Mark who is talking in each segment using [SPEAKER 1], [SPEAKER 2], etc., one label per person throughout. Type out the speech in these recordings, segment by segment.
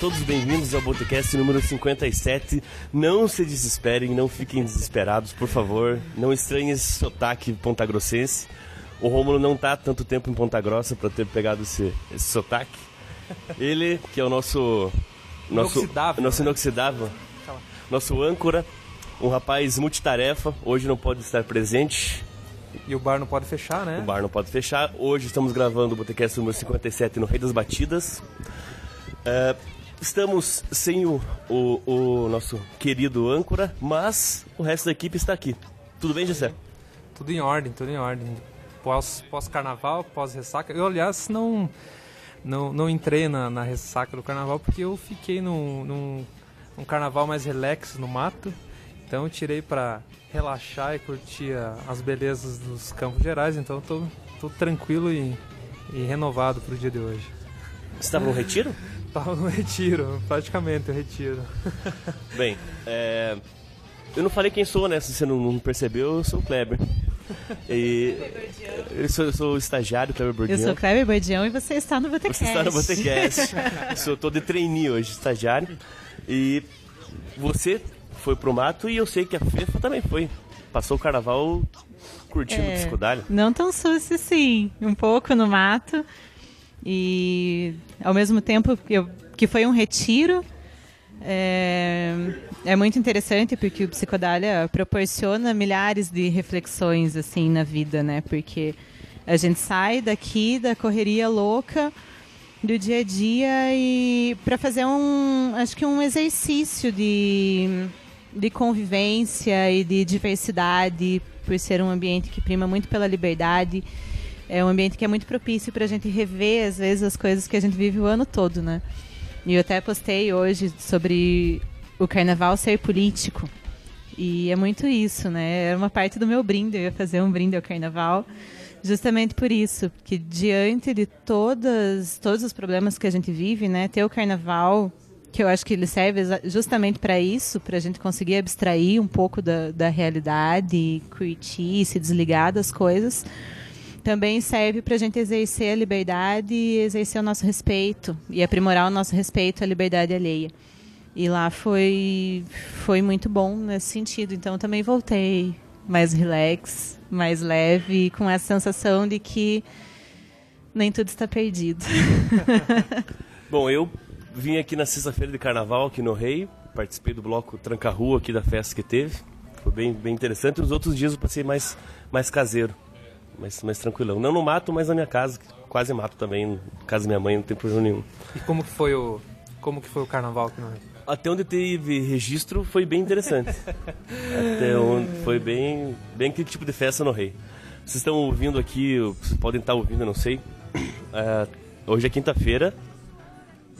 [SPEAKER 1] Todos bem-vindos ao Botecast número 57. Não se desesperem, não fiquem desesperados, por favor. Não estranhem esse sotaque pontagrossense. O Rômulo não está tanto tempo em Ponta Grossa para ter pegado esse, esse sotaque. Ele, que é o nosso... Nosso inoxidável. Nosso né? inoxidável. Nosso âncora. Um rapaz multitarefa. Hoje não pode estar presente.
[SPEAKER 2] E o bar não pode fechar, né?
[SPEAKER 1] O bar não pode fechar. Hoje estamos gravando o Botecast número 57 no Rei das Batidas. Uh, estamos sem o, o, o, nosso querido âncora, mas o resto da equipe está aqui. Tudo bem, Gessé?
[SPEAKER 2] Tudo em ordem, tudo em ordem. Pós, pós-carnaval, pós-ressaca. Eu, aliás, não, não, não entrei na, na ressaca do carnaval porque eu fiquei num, num, num carnaval mais relax no mato. Então eu tirei para relaxar e curtir as belezas dos Campos Gerais. Então tô tranquilo e, e renovado para o dia de hoje.
[SPEAKER 1] Você estava no retiro?
[SPEAKER 2] Tava no retiro, praticamente o retiro.
[SPEAKER 1] Bem, é... eu não falei quem sou, né? Se você não percebeu, eu sou o Kleber. E eu sou, eu sou o estagiário Kleber Bordião.
[SPEAKER 3] Eu sou o Kleber Bordião e você está no Botecast.
[SPEAKER 1] Você está no Botecast. sou todo de trainee hoje, estagiário. E você foi pro mato e eu sei que a Fefa também foi. Passou o carnaval curtindo é, o escudalho.
[SPEAKER 3] Não tão susto sim, um pouco no mato. E ao mesmo tempo que, eu, que foi um retiro, é, é, muito interessante porque o psicodália proporciona milhares de reflexões assim na vida, né? Porque a gente sai daqui da correria louca do dia a dia e para fazer um, acho que um exercício de, de convivência e de diversidade, por ser um ambiente que prima muito pela liberdade é um ambiente que é muito propício para a gente rever, às vezes, as coisas que a gente vive o ano todo, né? E eu até postei hoje sobre o carnaval ser político. E é muito isso, né? Era uma parte do meu brinde, eu ia fazer um brinde ao carnaval, justamente por isso, que diante de todas, todos os problemas que a gente vive, né, ter o carnaval, que eu acho que ele serve justamente para isso, para a gente conseguir abstrair um pouco da, da realidade, curtir, se desligar das coisas também serve para a gente exercer a liberdade e exercer o nosso respeito e aprimorar o nosso respeito à liberdade alheia. E lá foi foi muito bom nesse sentido. Então também voltei mais relax, mais leve, com essa sensação de que nem tudo está perdido.
[SPEAKER 1] bom, eu vim aqui na sexta-feira de carnaval aqui no Rei, participei do bloco Tranca Rua aqui da festa que teve. Foi bem, bem interessante. Os outros dias eu passei mais, mais caseiro mais, mais tranquilão. Não no mato, mas na minha casa, quase mato também, casa da minha mãe, não tem problema nenhum.
[SPEAKER 2] E como que foi o, como que foi o carnaval aqui no Rio?
[SPEAKER 1] Até onde teve registro foi bem interessante. Até onde foi bem, bem aquele tipo de festa no Rei. Vocês estão ouvindo aqui, vocês podem estar ouvindo, não sei. Uh, hoje é quinta-feira,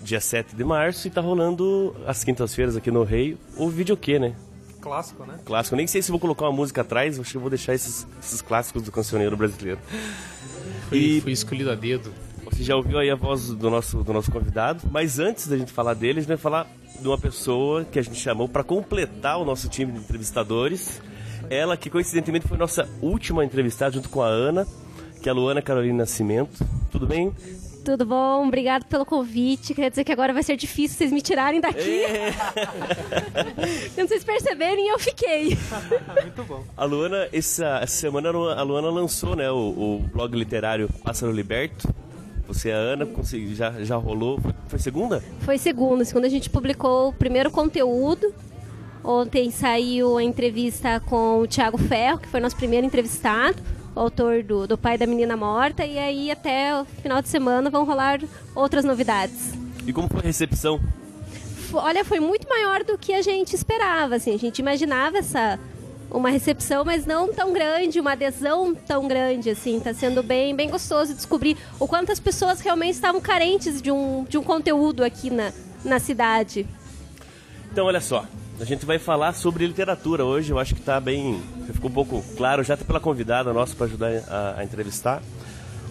[SPEAKER 1] dia 7 de março, e está rolando as quintas-feiras aqui no Rei o videokê, né?
[SPEAKER 2] Clássico, né?
[SPEAKER 1] Clássico. Nem sei se vou colocar uma música atrás, acho que vou deixar esses, esses clássicos do cancioneiro brasileiro.
[SPEAKER 4] Foi, e... foi escolhido a dedo.
[SPEAKER 1] Você já ouviu aí a voz do nosso, do nosso convidado, mas antes da gente falar dele, a gente vai falar de uma pessoa que a gente chamou para completar o nosso time de entrevistadores. Ela que coincidentemente foi nossa última entrevistada junto com a Ana, que é a Luana Carolina Nascimento. Tudo bem?
[SPEAKER 5] Tudo bom? Obrigado pelo convite. Quer dizer que agora vai ser difícil vocês me tirarem daqui. É. Não vocês perceberem, eu fiquei.
[SPEAKER 1] Muito bom. A Luana, essa, essa semana a Luana lançou né, o, o blog literário Pássaro Liberto. Você e a Ana consegui, já, já rolou. Foi, foi segunda?
[SPEAKER 5] Foi segunda. Segunda a gente publicou o primeiro conteúdo. Ontem saiu a entrevista com o Thiago Ferro, que foi nosso primeiro entrevistado autor do, do Pai da Menina Morta, e aí até o final de semana vão rolar outras novidades.
[SPEAKER 1] E como foi a recepção?
[SPEAKER 5] Olha, foi muito maior do que a gente esperava, assim, a gente imaginava essa uma recepção, mas não tão grande, uma adesão tão grande, assim. Tá sendo bem, bem gostoso descobrir o quanto as pessoas realmente estavam carentes de um, de um conteúdo aqui na, na cidade.
[SPEAKER 1] Então, olha só, a gente vai falar sobre literatura hoje. Eu acho que está bem, ficou um pouco claro já até pela convidada nossa para ajudar a, a, entrevistar.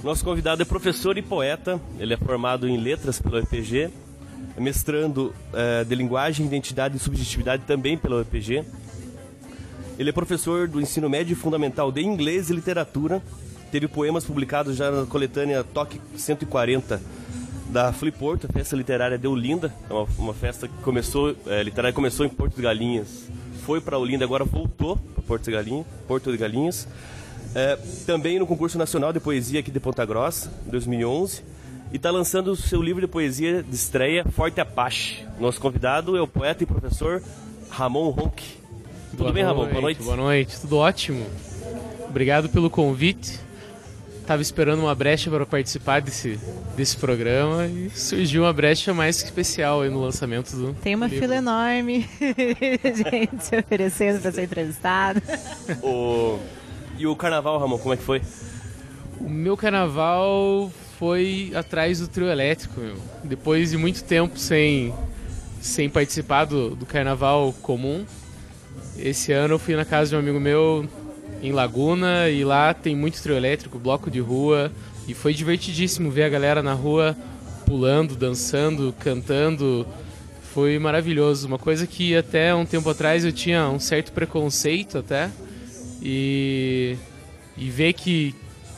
[SPEAKER 1] Nosso convidado é professor e poeta. Ele é formado em letras pelo EPG, é mestrando é, de linguagem, identidade e subjetividade também pelo EPG. Ele é professor do ensino médio e fundamental de inglês e literatura. Teve poemas publicados já na coletânea Toque 140 da Fliporto, a festa literária de Olinda. É uma, uma festa que começou, é, literária começou em Porto de Galinhas, foi para Olinda, agora voltou para Porto de Galinhas. Porto de Galinhas. É, também no concurso nacional de poesia aqui de Ponta Grossa, 2011. E está lançando o seu livro de poesia de estreia, Forte Apache. Nosso convidado é o poeta e professor Ramon Ronck. Tudo
[SPEAKER 4] boa
[SPEAKER 1] bem,
[SPEAKER 4] noite,
[SPEAKER 1] Ramon? Boa noite.
[SPEAKER 4] Boa noite, tudo ótimo. Obrigado pelo convite. Estava esperando uma brecha para participar desse, desse programa e surgiu uma brecha mais que especial aí no lançamento do.
[SPEAKER 3] Tem uma
[SPEAKER 4] livro.
[SPEAKER 3] fila enorme, gente se oferecendo para ser entrevistada.
[SPEAKER 1] O... E o carnaval, Ramon, como é que foi?
[SPEAKER 4] O meu carnaval foi atrás do trio elétrico, meu. Depois de muito tempo sem, sem participar do, do carnaval comum, esse ano eu fui na casa de um amigo meu em Laguna e lá tem muito trio elétrico, bloco de rua e foi divertidíssimo ver a galera na rua pulando, dançando, cantando. Foi maravilhoso, uma coisa que até um tempo atrás eu tinha um certo preconceito até e, e ver que,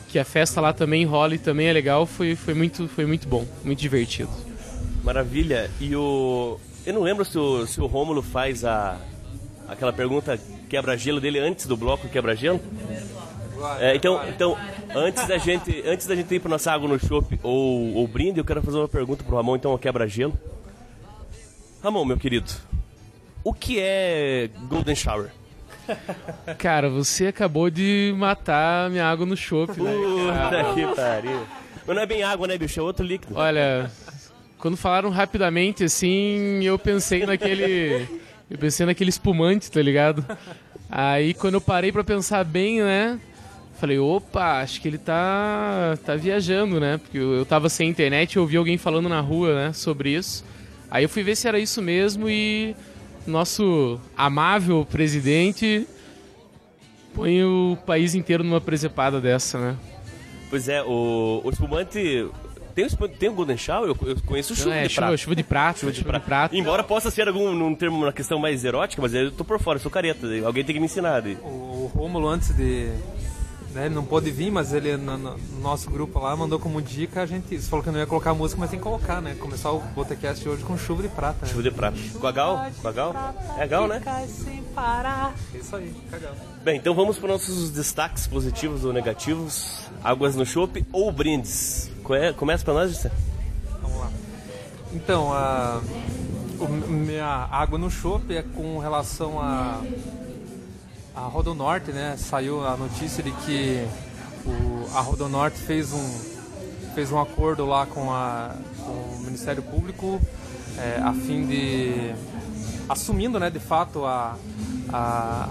[SPEAKER 4] que a festa lá também rola e também é legal foi, foi, muito, foi muito bom, muito divertido.
[SPEAKER 1] Maravilha. E o. Eu não lembro se o, se o Rômulo faz a. aquela pergunta quebra-gelo dele antes do bloco quebra-gelo. É, então, então antes da gente antes da gente ir para nossa água no chopp ou, ou brinde, eu quero fazer uma pergunta pro Ramon, então, quebra-gelo. Ramon, meu querido, o que é Golden Shower?
[SPEAKER 4] Cara, você acabou de matar minha água no chopp, né?
[SPEAKER 1] Puta que pariu. Mas não é bem água, né, bicho? É outro líquido.
[SPEAKER 4] Olha, quando falaram rapidamente assim, eu pensei naquele. Eu pensei naquele espumante, tá ligado? Aí quando eu parei pra pensar bem, né? Falei, opa, acho que ele tá, tá viajando, né? Porque eu, eu tava sem internet e ouvi alguém falando na rua, né, sobre isso. Aí eu fui ver se era isso mesmo e nosso amável presidente põe o país inteiro numa presepada dessa, né?
[SPEAKER 1] Pois é, o, o espumante. Tem tem o Golden Shower? Eu, eu conheço o chuva
[SPEAKER 4] é,
[SPEAKER 1] de
[SPEAKER 4] chuva,
[SPEAKER 1] prata.
[SPEAKER 4] chuva de prata,
[SPEAKER 1] Chuva de
[SPEAKER 4] chuva
[SPEAKER 1] prata.
[SPEAKER 4] de prata.
[SPEAKER 1] Embora possa ser algum num termo, uma questão mais erótica, mas eu tô por fora, eu sou careta. Alguém tem que me ensinar.
[SPEAKER 2] O, o Rômulo, antes de. Né, ele não pôde vir, mas ele no, no- no nosso grupo lá mandou como dica a gente. Você falou que não ia colocar música, mas tem que colocar, né? Começar o Botecast hoje com chuva de prata. Né?
[SPEAKER 1] Chuva de prata. Com a Gal? Com a Gal? É a Gal, né?
[SPEAKER 2] Isso aí, cagão.
[SPEAKER 1] Bem, então vamos para nossos destaques positivos ou negativos. Águas no chopp ou brindes. É- Começa para nós, José?
[SPEAKER 2] Vamos lá. Então, a minha água no chopp é com relação a a Rodonorte, né? Saiu a notícia de que o, a Rodonorte fez um fez um acordo lá com, a, com o Ministério Público é, a fim de assumindo, né, de fato a, a,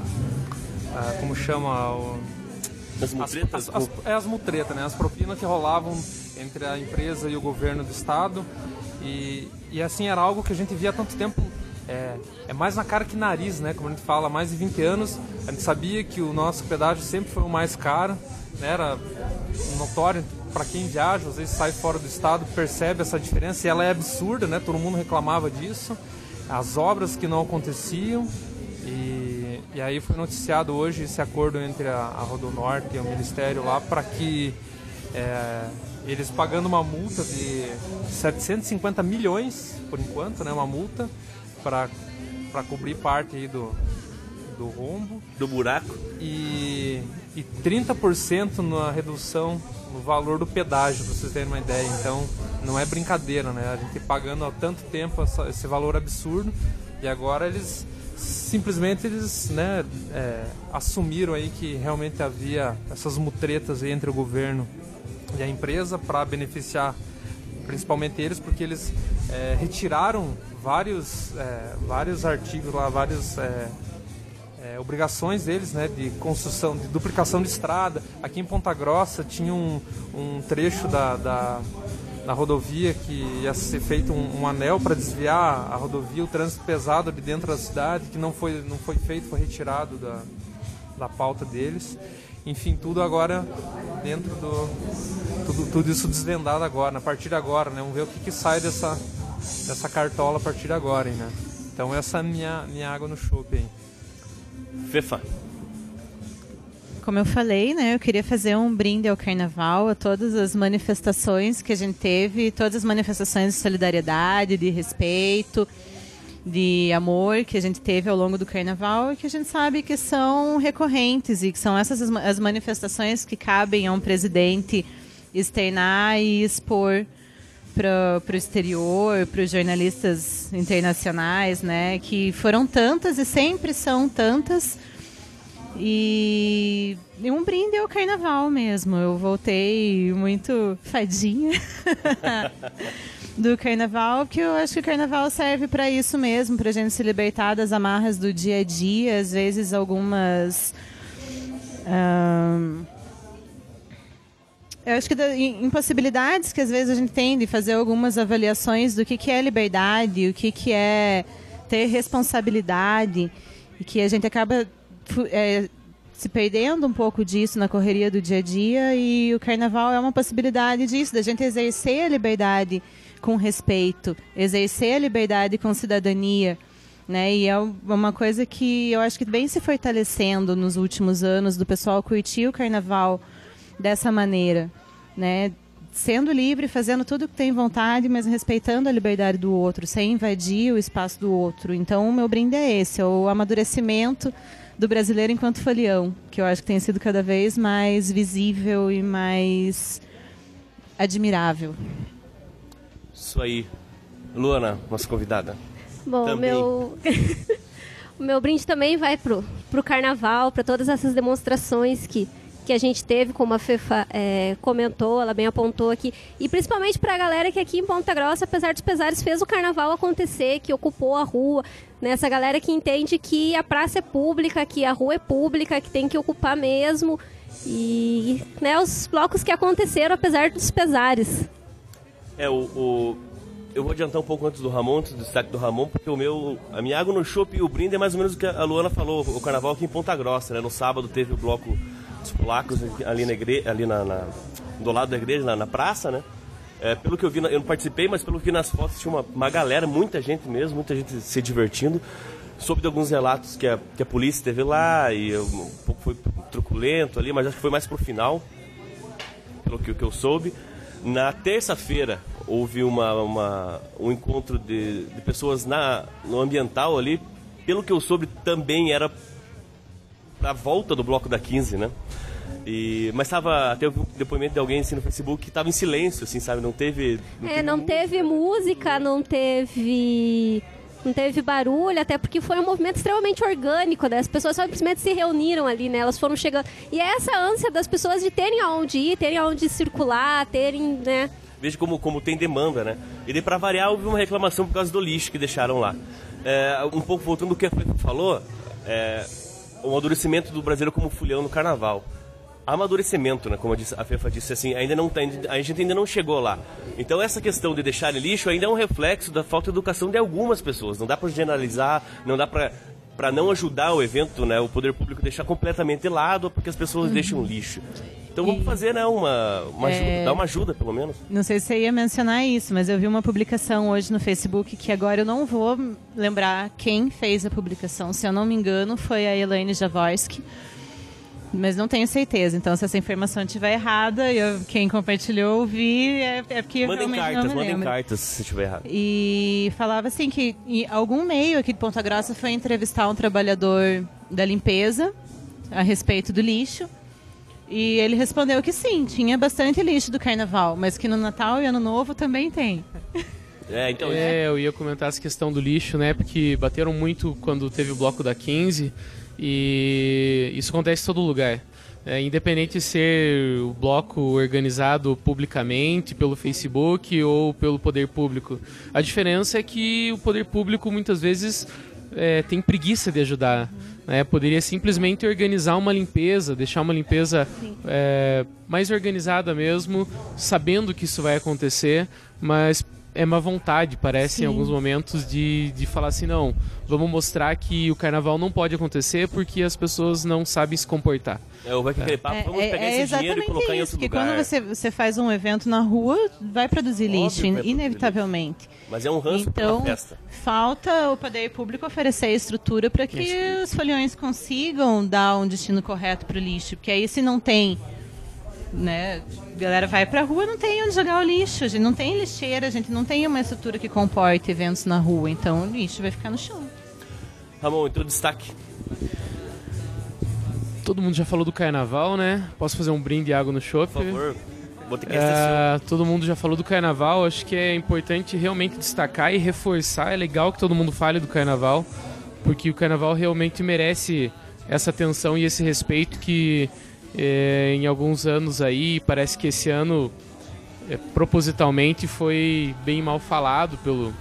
[SPEAKER 2] a- como chama o,
[SPEAKER 1] As
[SPEAKER 2] as,
[SPEAKER 1] mutretas?
[SPEAKER 2] as, as, é as mutretas, né? As propinas que rolavam entre a empresa e o governo do estado. E, e assim, era algo que a gente via há tanto tempo. É, é mais na cara que nariz, né? Como a gente fala, há mais de 20 anos. A gente sabia que o nosso pedágio sempre foi o mais caro. Né? Era notório para quem viaja, às vezes sai fora do estado, percebe essa diferença. E ela é absurda, né? Todo mundo reclamava disso. As obras que não aconteciam. E, e aí foi noticiado hoje esse acordo entre a, a Rodonorte e o Ministério lá para que é, eles pagando uma multa de 750 milhões, por enquanto, né, uma multa para cobrir parte aí do, do rombo
[SPEAKER 1] Do buraco?
[SPEAKER 2] e, e 30% na redução no valor do pedágio, para vocês terem uma ideia. Então, não é brincadeira, né? A gente pagando há tanto tempo essa- esse valor absurdo e agora eles simplesmente eles né, é, assumiram aí que realmente havia essas mutretas entre o governo e a empresa para beneficiar principalmente eles porque eles é, retiraram vários é, vários artigos lá vários é, é, obrigações deles, né, de construção, de duplicação de estrada. Aqui em Ponta Grossa tinha um, um trecho da, da, da, rodovia que ia ser feito um, um anel para desviar a rodovia, o trânsito pesado ali dentro da cidade, que não foi, não foi feito, foi retirado da, da pauta deles. Enfim, tudo agora dentro do. Tudo, tudo isso desvendado agora, a partir de agora, né? Vamos ver o que, que sai dessa, dessa cartola a partir de agora, hein, né? Então essa é a minha, minha água no chope aí.
[SPEAKER 1] Fefa.
[SPEAKER 3] Como eu falei, né, eu queria fazer um brinde ao carnaval, a todas as manifestações que a gente teve, todas as manifestações de solidariedade, de respeito, de amor que a gente teve ao longo do carnaval e que a gente sabe que são recorrentes e que são essas as manifestações que cabem a um presidente externar e expor para o exterior, para os jornalistas internacionais, né? Que foram tantas e sempre são tantas. E, um brinde ao carnaval mesmo. Eu voltei muito fadinha do carnaval, porque eu acho que o carnaval serve para isso mesmo, para a gente se libertar das amarras do dia a dia, às vezes algumas. Um, eu acho que da, impossibilidades que às vezes a gente tem de fazer algumas avaliações do que, que é liberdade, o que, que é ter responsabilidade, e que a gente acaba é, se perdendo um pouco disso na correria do dia a dia, e o carnaval é uma possibilidade disso, da gente exercer a liberdade com respeito, exercer a liberdade com cidadania. Né? E é uma coisa que eu acho que vem se fortalecendo nos últimos anos, do pessoal curtir o carnaval dessa maneira, né? Sendo livre, fazendo tudo o que tem vontade, mas respeitando a liberdade do outro, sem invadir o espaço do outro. Então, o meu brinde é esse, é o amadurecimento do brasileiro enquanto folião, que eu acho que tem sido cada vez mais visível e mais admirável.
[SPEAKER 1] Isso aí. Luana, nossa convidada.
[SPEAKER 5] Bom, também. meu o meu brinde também vai pro pro carnaval, para todas essas demonstrações que que a gente teve, como a Fefa é, comentou, ela bem apontou aqui, e principalmente para a galera que aqui em Ponta Grossa, apesar dos pesares, fez o carnaval acontecer, que ocupou a rua, né? essa galera que entende que a praça é pública, que a rua é pública, que tem que ocupar mesmo, e né, os blocos que aconteceram, apesar dos pesares.
[SPEAKER 1] É, o, o eu vou adiantar um pouco antes do Ramon, antes do destaque do Ramon, porque o meu, a minha água no chopp e o brinde é mais ou menos o que a Luana falou, o carnaval aqui em Ponta Grossa, né? No sábado teve o bloco dos polacos ali, na igreja, ali na, na, do lado da igreja, na, na praça, né? É, pelo que eu vi, eu não participei, mas pelo que vi nas fotos tinha uma, uma galera, muita gente mesmo, muita gente se divertindo. Soube de alguns relatos que a, que a polícia esteve lá e um pouco foi truculento ali, mas acho que foi mais pro final, pelo que, que eu soube. Na terça-feira houve uma, uma, um encontro de, de pessoas na, no ambiental ali. Pelo que eu soube, também era para a volta do bloco da 15, né? E, mas estava teve um depoimento de alguém assim no Facebook que estava em silêncio, assim, sabe? Não teve.
[SPEAKER 5] Não é, teve não música. teve música, não teve. Não teve barulho, até porque foi um movimento extremamente orgânico, né? As pessoas simplesmente se reuniram ali, né? Elas foram chegando. E é essa ânsia das pessoas de terem aonde ir, terem aonde circular, terem, né?
[SPEAKER 1] Veja como, como tem demanda, né? E daí, para variar, houve uma reclamação por causa do lixo que deixaram lá. É, um pouco voltando do que a Felipe falou, é, o amadurecimento do brasileiro como fulhão no carnaval. Amadurecimento, né? Como a Fefa disse assim, ainda não tá, a gente ainda não chegou lá. Então essa questão de deixar lixo ainda é um reflexo da falta de educação de algumas pessoas. Não dá para generalizar, não dá para para não ajudar o evento, né, o poder público deixar completamente de lado porque as pessoas uhum. deixam lixo. Então vamos fazer né, uma, uma ajuda, é... dar uma ajuda pelo menos.
[SPEAKER 3] Não sei se você ia mencionar isso, mas eu vi uma publicação hoje no Facebook que agora eu não vou lembrar quem fez a publicação. Se eu não me engano, foi a Elaine Javorski mas não tenho certeza. Então, se essa informação estiver errada, eu, quem compartilhou ouvir, é, é porque
[SPEAKER 1] mandem
[SPEAKER 3] realmente
[SPEAKER 1] cartas,
[SPEAKER 3] não me
[SPEAKER 1] mandem cartas se estiver errado.
[SPEAKER 3] E falava assim que algum meio aqui de Ponta Grossa foi entrevistar um trabalhador da limpeza a respeito do lixo. E ele respondeu que sim, tinha bastante lixo do carnaval, mas que no Natal e Ano Novo também tem.
[SPEAKER 4] É, então... é, eu ia comentar essa questão do lixo, né? Porque bateram muito quando teve o bloco da 15 e isso acontece em todo lugar. É, independente de ser o bloco organizado publicamente pelo Facebook ou pelo poder público. A diferença é que o poder público muitas vezes é, tem preguiça de ajudar. Né? Poderia simplesmente organizar uma limpeza, deixar uma limpeza é, mais organizada mesmo, sabendo que isso vai acontecer, mas é uma vontade, parece, Sim. em alguns momentos, de, de falar assim, não, vamos mostrar que o carnaval não pode acontecer porque as pessoas não sabem se comportar.
[SPEAKER 1] É, ou vai aquele papo, é, vamos é, pegar é, esse dinheiro e colocar isso, em outro
[SPEAKER 3] porque
[SPEAKER 1] lugar.
[SPEAKER 3] quando você, você faz um evento na rua, vai produzir Óbvio lixo, in, inevitavelmente.
[SPEAKER 1] Mas é um ranço
[SPEAKER 3] então,
[SPEAKER 1] festa.
[SPEAKER 3] falta o poder público oferecer a estrutura para que isso. os foliões consigam dar um destino correto para o lixo, porque aí se não tem né? A galera vai pra rua, não tem onde jogar o lixo, a gente não tem lixeira, a gente não tem uma estrutura que comporte eventos na rua, então o lixo vai ficar no chão.
[SPEAKER 1] Ramon, então destaque.
[SPEAKER 4] Todo mundo já falou do carnaval, né? Posso fazer um brinde de água no chopp?
[SPEAKER 1] Por favor.
[SPEAKER 4] É, todo mundo já falou do carnaval, acho que é importante realmente destacar e reforçar. É legal que todo mundo fale do carnaval, porque o carnaval realmente merece essa atenção e esse respeito que é, em alguns anos aí. Parece que esse ano, é, propositalmente, foi bem mal falado pelo,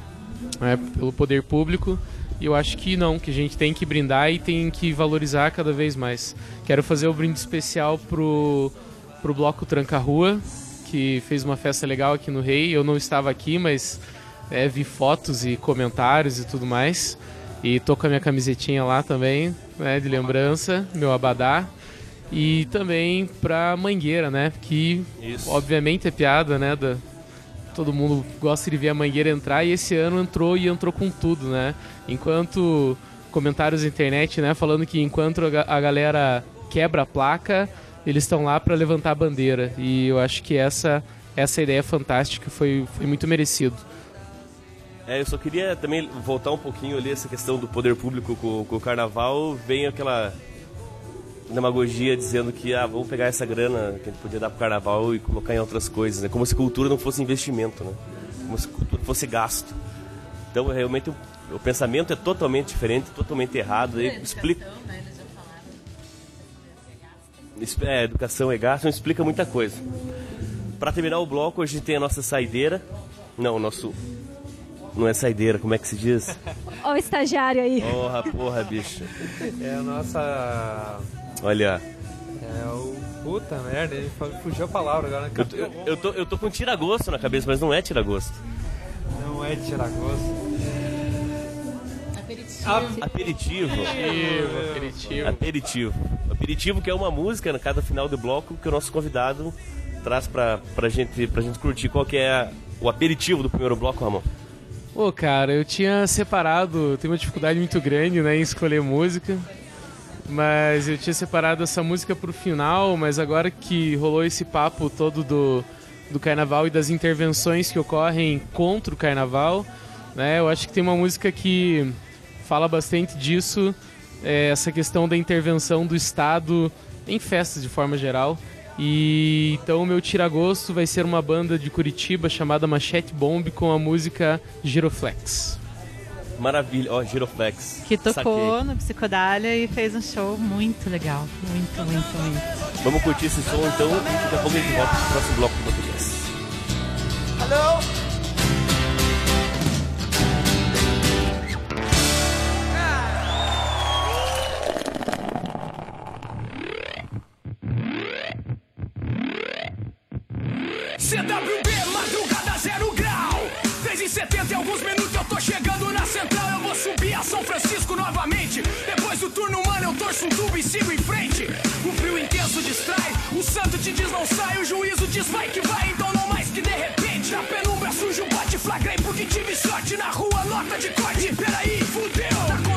[SPEAKER 4] é, pelo poder público. E eu acho que não, que a gente tem que brindar e tem que valorizar cada vez mais. Quero fazer o um brinde especial pro, pro Bloco Tranca Rua, que fez uma festa legal aqui no Rei. Eu não estava aqui, mas é, vi fotos e comentários e tudo mais. E tô com a minha camisetinha lá também, né, de lembrança, meu abadá. E também pra Mangueira, né? Que Isso. obviamente é piada, né? Da, todo mundo gosta de ver a Mangueira entrar e esse ano entrou e entrou com tudo, né? Enquanto comentários na internet, né? Falando que enquanto a galera quebra a placa, eles estão lá para levantar a bandeira. E eu acho que essa essa ideia fantástica foi, foi muito merecido.
[SPEAKER 1] É, eu só queria também voltar um pouquinho ali essa questão do poder público com, com o carnaval. Vem aquela demagogia dizendo que ah, vamos pegar essa grana que a gente podia dar pro carnaval e colocar em outras coisas, né? Como se cultura não fosse investimento, né? Como se cultura fosse gasto. Então, realmente, o, o pensamento é totalmente diferente, totalmente errado. É, explica... Né? É, educação é gasto, não explica muita coisa. Para terminar o bloco, a gente tem a nossa saideira. Não, o nosso não é saideira, como é que se diz?
[SPEAKER 5] Ó o estagiário aí.
[SPEAKER 1] Porra, porra, bicho.
[SPEAKER 2] É a nossa
[SPEAKER 1] Olha.
[SPEAKER 2] É o. Puta merda, ele fugiu a palavra agora. Né?
[SPEAKER 1] Eu, eu, eu, tô, eu tô com tiragosto na cabeça, mas não é tiragosto.
[SPEAKER 2] Não é tiragosto.
[SPEAKER 1] Aperitivo. aperitivo.
[SPEAKER 4] Aperitivo.
[SPEAKER 1] Aperitivo. Aperitivo que é uma música na cada final do bloco que o nosso convidado traz pra, pra, gente, pra gente curtir. Qual que é o aperitivo do primeiro bloco, Ramon?
[SPEAKER 4] Pô, cara, eu tinha separado, tenho uma dificuldade muito grande né, em escolher música. Mas eu tinha separado essa música pro final, mas agora que rolou esse papo todo do, do carnaval e das intervenções que ocorrem contra o carnaval, né? Eu acho que tem uma música que fala bastante disso, é essa questão da intervenção do Estado em festas de forma geral. E então o meu tiragosto vai ser uma banda de Curitiba chamada Machete Bomb com a música Giroflex.
[SPEAKER 1] Maravilha, ó, Giroflex.
[SPEAKER 3] Que tocou Saquei. no Psicodália e fez um show muito legal. Muito, muito, muito.
[SPEAKER 1] Vamos curtir esse som então e daqui a pouco a gente volta pro próximo bloco do português. Alô?
[SPEAKER 6] CWB, madrugada zero grau. Desde 70 e alguns minutos eu tô Francisco novamente. Depois do turno, mano, eu torço um tubo e sigo em frente. O frio intenso distrai. O santo te diz não sai. O juízo diz vai que vai, então não mais que de repente. Na penumbra sujo, bate flagrei porque tive sorte. Na rua, nota de corte. Peraí, fudeu.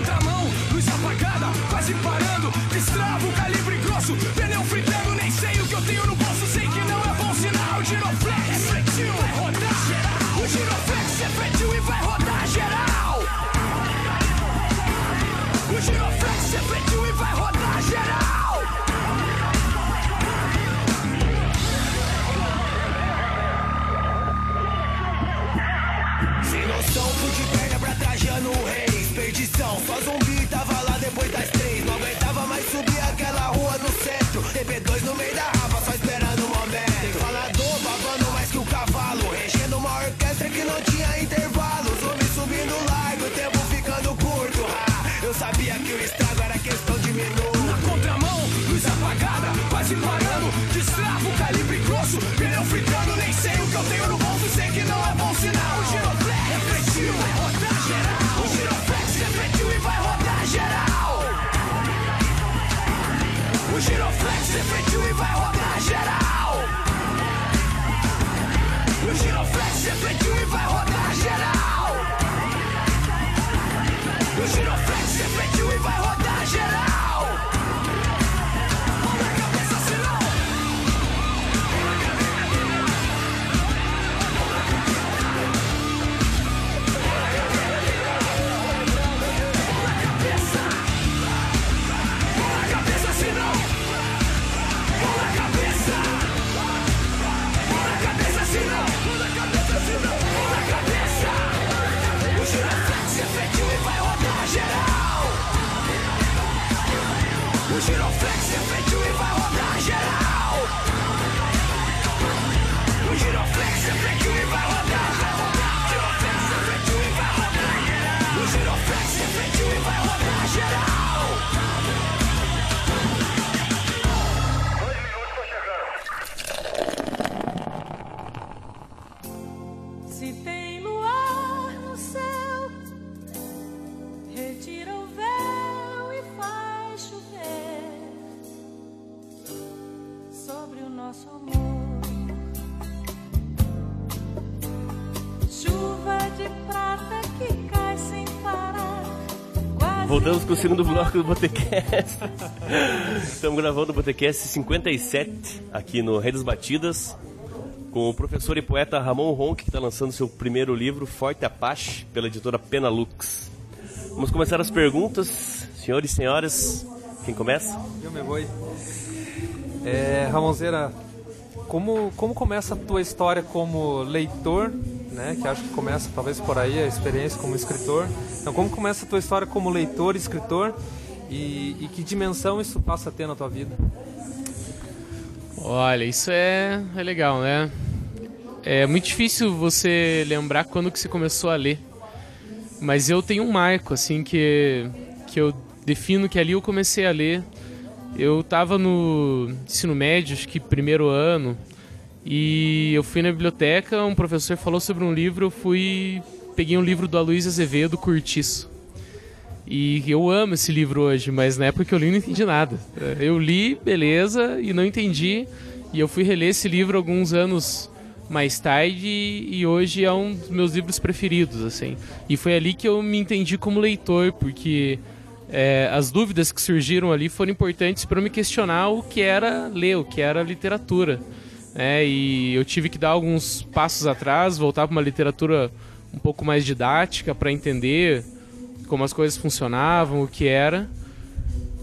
[SPEAKER 1] Segundo bloco do Botecast. Estamos gravando o Botecast 57 aqui no Redes Batidas com o professor e poeta Ramon Ronck, que está lançando seu primeiro livro, Forte Apache, pela editora Penalux. Vamos começar as perguntas, senhores e senhoras. Quem começa?
[SPEAKER 2] Eu me vou. É, Ramonzeira, como, como começa a tua história como leitor, né? Que acho que começa talvez por aí a experiência como escritor. Então, como começa a tua história como leitor escritor e, e que dimensão isso passa a ter na tua vida?
[SPEAKER 4] Olha, isso é, é legal, né? É muito difícil você lembrar quando que você começou a ler. Mas eu tenho um marco, assim, que, que eu defino que ali eu comecei a ler. Eu tava no ensino médio, acho que primeiro ano, e eu fui na biblioteca, um professor falou sobre um livro, eu fui... Peguei um livro do Aloysio Azevedo, Curtiço. E eu amo esse livro hoje, mas na época que eu li não entendi nada. Eu li, beleza, e não entendi. E eu fui reler esse livro alguns anos mais tarde e hoje é um dos meus livros preferidos, assim. E foi ali que eu me entendi como leitor, porque é, as dúvidas que surgiram ali foram importantes para me questionar o que era ler, o que era literatura. Né? e eu tive que dar alguns passos atrás, voltar para uma literatura um pouco mais didática para entender como as coisas funcionavam, o que era.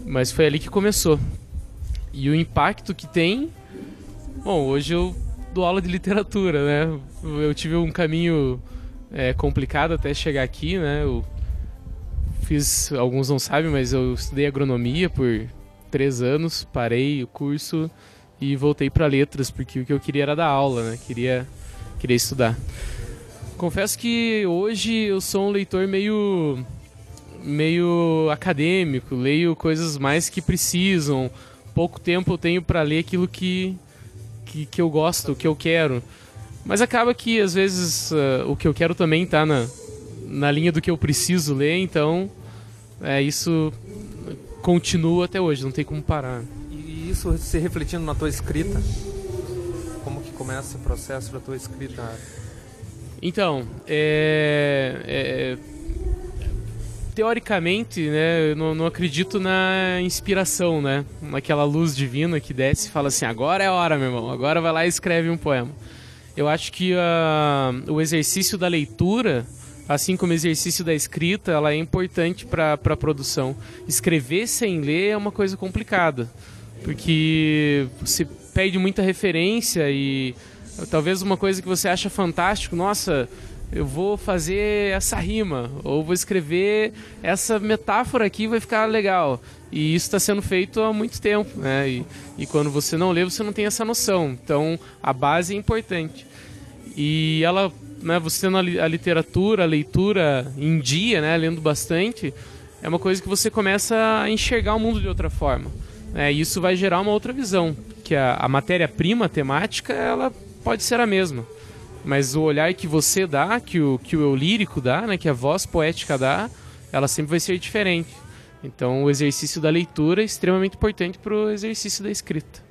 [SPEAKER 4] Mas foi ali que começou. E o impacto que tem. Bom, hoje eu dou aula de literatura, né? Eu tive um caminho é, complicado até chegar aqui, né? Eu fiz, alguns não sabem, mas eu estudei agronomia por três anos, parei o curso e voltei para letras, porque o que eu queria era dar aula, né? Queria, queria estudar. Confesso que hoje eu sou um leitor meio meio acadêmico, leio coisas mais que precisam. Pouco tempo eu tenho para ler aquilo que, que, que eu gosto, que eu quero. Mas acaba que às vezes uh, o que eu quero também está na, na linha do que eu preciso ler, então é, isso continua até hoje, não tem como parar.
[SPEAKER 2] Isso se refletindo na tua escrita? Como que começa o processo da tua escrita?
[SPEAKER 4] Então, é, é, teoricamente, né, eu não, não acredito na inspiração, né, naquela luz divina que desce e fala assim, agora é a hora, meu irmão, agora vai lá e escreve um poema. Eu acho que uh, o exercício da leitura, assim como o exercício da escrita, ela é importante para a produção. Escrever sem ler é uma coisa complicada, porque você perde muita referência e talvez uma coisa que você acha fantástico, nossa, eu vou fazer essa rima, ou vou escrever essa metáfora aqui, vai ficar legal. E isso está sendo feito há muito tempo, né? E, e quando você não lê, você não tem essa noção. Então, a base é importante. E ela, né, você tendo a literatura, a leitura em dia, né, lendo bastante, é uma coisa que você começa a enxergar o mundo de outra forma. É, isso vai gerar uma outra visão, que a, a matéria-prima temática ela pode ser a mesma, mas o olhar que você dá, que o, que o eu lírico dá, né, que a voz poética dá, ela sempre vai ser diferente. Então o exercício da leitura é extremamente importante para o exercício da escrita.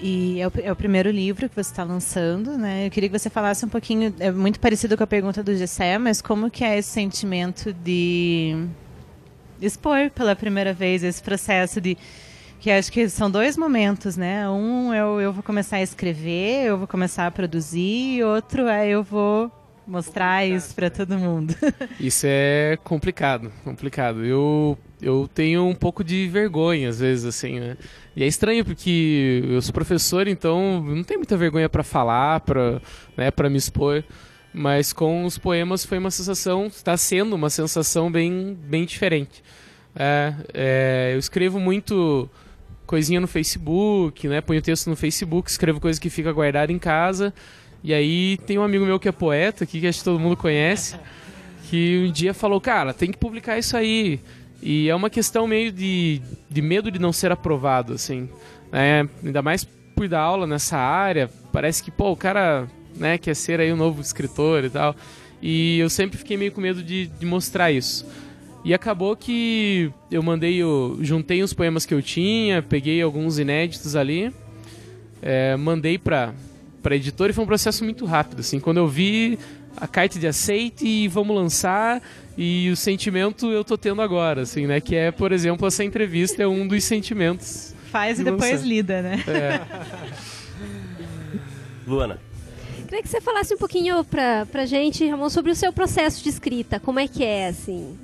[SPEAKER 3] E é o, é o primeiro livro que você está lançando, né? Eu queria que você falasse um pouquinho, é muito parecido com a pergunta do Gessé, mas como que é esse sentimento de expor pela primeira vez esse processo de que acho que são dois momentos, né? Um eu, eu vou começar a escrever, eu vou começar a produzir, e outro é eu vou mostrar isso para todo mundo.
[SPEAKER 4] Isso é complicado, complicado. Eu eu tenho um pouco de vergonha às vezes assim, né? E é estranho porque eu sou professor, então não tenho muita vergonha para falar, para, né, para me expor. Mas com os poemas foi uma sensação, está sendo uma sensação bem, bem diferente. É, é, eu escrevo muito coisinha no Facebook, né? Ponho texto no Facebook, escrevo coisa que fica guardada em casa. E aí tem um amigo meu que é poeta aqui, que acho que todo mundo conhece, que um dia falou, cara, tem que publicar isso aí. E é uma questão meio de, de medo de não ser aprovado, assim. É, ainda mais por dar aula nessa área, parece que, pô, o cara né, quer ser aí um novo escritor e tal. E eu sempre fiquei meio com medo de, de mostrar isso. E acabou que eu mandei, eu juntei os poemas que eu tinha, peguei alguns inéditos ali, é, mandei para para editora e foi um processo muito rápido. Assim, quando eu vi a carta de aceite e vamos lançar e o sentimento eu tô tendo agora, assim, né? Que é, por exemplo, essa entrevista é um dos sentimentos.
[SPEAKER 3] Faz e
[SPEAKER 4] de
[SPEAKER 3] depois
[SPEAKER 4] lançar.
[SPEAKER 3] lida, né?
[SPEAKER 4] É.
[SPEAKER 1] Luana,
[SPEAKER 5] Queria que você falasse um pouquinho pra, pra gente, Ramon, sobre o seu processo de escrita. Como é que é, assim?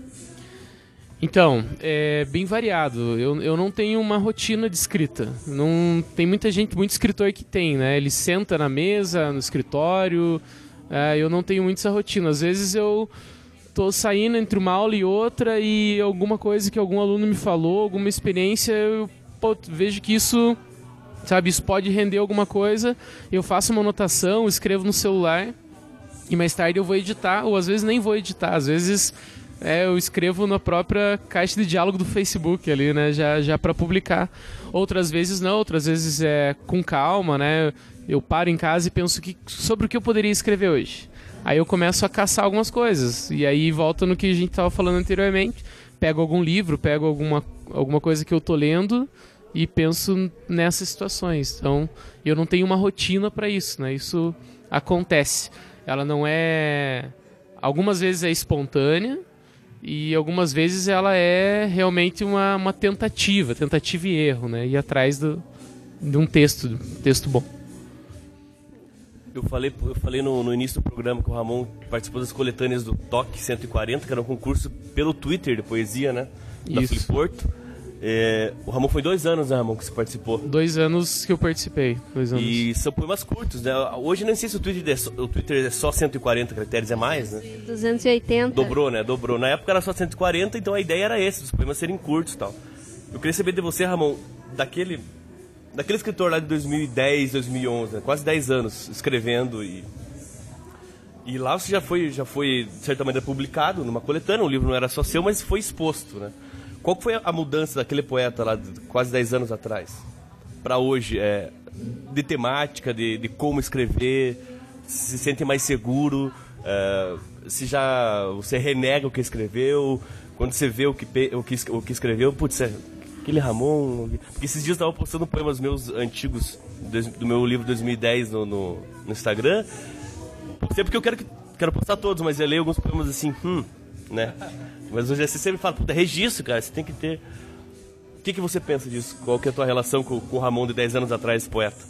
[SPEAKER 4] Então, é bem variado. Eu, eu não tenho uma rotina de escrita. Não tem muita gente, muito escritor que tem, né? Ele senta na mesa, no escritório. É, eu não tenho muito essa rotina. Às vezes eu tô saindo entre uma aula e outra e alguma coisa que algum aluno me falou, alguma experiência, eu pô, vejo que isso, sabe, isso pode render alguma coisa. Eu faço uma anotação, escrevo no celular e mais tarde eu vou editar, ou às vezes nem vou editar, às vezes é, eu escrevo na própria caixa de diálogo do Facebook ali, né, já, já para publicar. Outras vezes não, outras vezes é com calma, né, eu paro em casa e penso que, sobre o que eu poderia escrever hoje. Aí eu começo a caçar algumas coisas, e aí volta no que a gente estava falando anteriormente, pego algum livro, pego alguma, alguma coisa que eu tô lendo e penso nessas situações. Então, eu não tenho uma rotina para isso, né? Isso acontece. Ela não é algumas vezes é espontânea e algumas vezes ela é realmente uma, uma tentativa, tentativa e erro, né? Ir atrás do, de um texto, de um texto bom.
[SPEAKER 1] eu falei, eu falei no, no início do programa que o Ramon participou das coletâneas do Toque 140, que era um concurso pelo Twitter de poesia, né? Da
[SPEAKER 4] Isso.
[SPEAKER 1] Filiporto. É, o Ramon foi dois anos, né, Ramon, que você participou.
[SPEAKER 4] Dois anos que eu participei. Dois anos.
[SPEAKER 1] E são poemas curtos, né? Hoje não sei se o Twitter é só, o Twitter é só 140 caracteres, é mais, né?
[SPEAKER 5] 280.
[SPEAKER 1] Dobrou, né? Dobrou. Na época era só 140, então a ideia era essa, os poemas serem curtos e tal. Eu queria saber de você, Ramon, daquele, daquele escritor lá de 2010, 2011, né? quase 10 anos escrevendo e... E lá você já foi, já foi, de certa maneira, publicado numa coletânea, o livro não era só seu, mas foi exposto, né? Qual foi a mudança daquele poeta lá, de quase 10 anos atrás, para hoje? É, de temática, de, de como escrever, se sente mais seguro, é, se já você renega o que escreveu, quando você vê o que, o que, o que escreveu, putz, é, aquele Ramon... Porque esses dias eu estava postando poemas meus antigos, do meu livro 2010 no, no, no Instagram, Postei porque eu quero, que, quero postar todos, mas eu leio alguns poemas assim, hum, né? Mas hoje você sempre fala, puta, é registro, cara, você tem que ter... O que, que você pensa disso? Qual que é a tua relação com, com o Ramon de 10 anos atrás, poeta?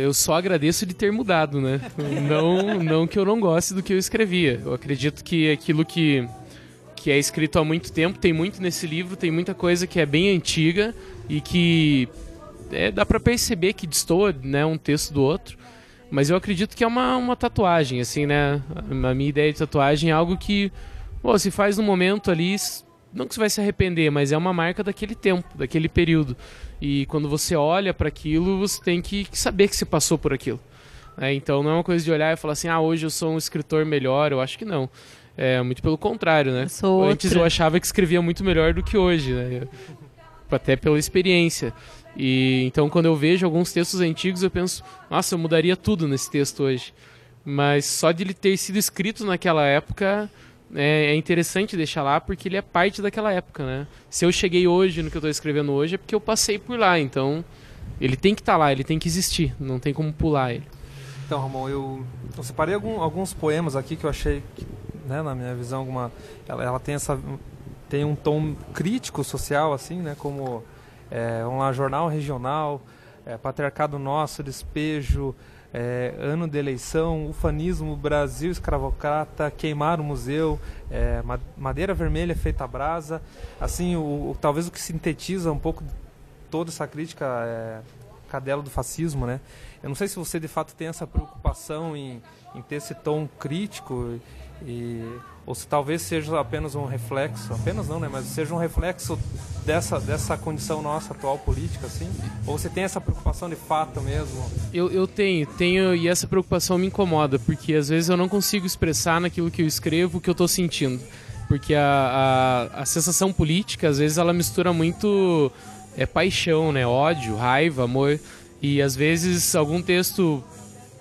[SPEAKER 4] Eu só agradeço de ter mudado, né? Não, não que eu não goste do que eu escrevia. Eu acredito que aquilo que, que é escrito há muito tempo, tem muito nesse livro, tem muita coisa que é bem antiga e que é, dá pra perceber que destoa né, um texto do outro. Mas eu acredito que é uma, uma tatuagem, assim, né? A minha ideia de tatuagem é algo que pô, se faz no momento ali, não que você vai se arrepender, mas é uma marca daquele tempo, daquele período. E quando você olha para aquilo, você tem que saber que você passou por aquilo. né? então não é uma coisa de olhar e falar assim, ah, hoje eu sou um escritor melhor. Eu acho que não. É muito pelo contrário, né?
[SPEAKER 3] Eu sou
[SPEAKER 4] Antes
[SPEAKER 3] outra.
[SPEAKER 4] eu achava que escrevia muito melhor do que hoje, né? até pela experiência. E então quando eu vejo alguns textos antigos, eu penso, nossa, eu mudaria tudo nesse texto hoje. Mas só de ele ter sido escrito naquela época é, é interessante deixar lá porque ele é parte daquela época, né? Se eu cheguei hoje no que eu estou escrevendo hoje é porque eu passei por lá, então ele tem que estar lá, ele tem que existir, não tem como pular ele.
[SPEAKER 2] Então, Ramon, eu, eu separei algum- alguns poemas aqui que eu achei, né, na minha visão, alguma, ela, ela tem essa tem um tom crítico social, assim, né, como é, lá, jornal regional, é, patriarcado nosso, despejo, é, ano de eleição, ufanismo, Brasil escravocrata, queimar o museu, é, ma- madeira vermelha feita a brasa, assim, o, o- talvez o que sintetiza um pouco toda essa crítica é cadela do fascismo, né? Eu não sei se você de fato tem essa preocupação em, em ter esse tom crítico e ou se talvez seja apenas um reflexo, apenas não, né? Mas seja um reflexo dessa dessa condição nossa atual política, assim. Ou você tem essa preocupação de fato mesmo?
[SPEAKER 4] Eu, eu tenho, tenho, e essa preocupação me incomoda, porque às vezes eu não consigo expressar naquilo que eu escrevo o que eu estou sentindo. Porque a, a, a sensação política, às vezes, ela mistura muito é, paixão, né? Ódio, raiva, amor. E às vezes algum texto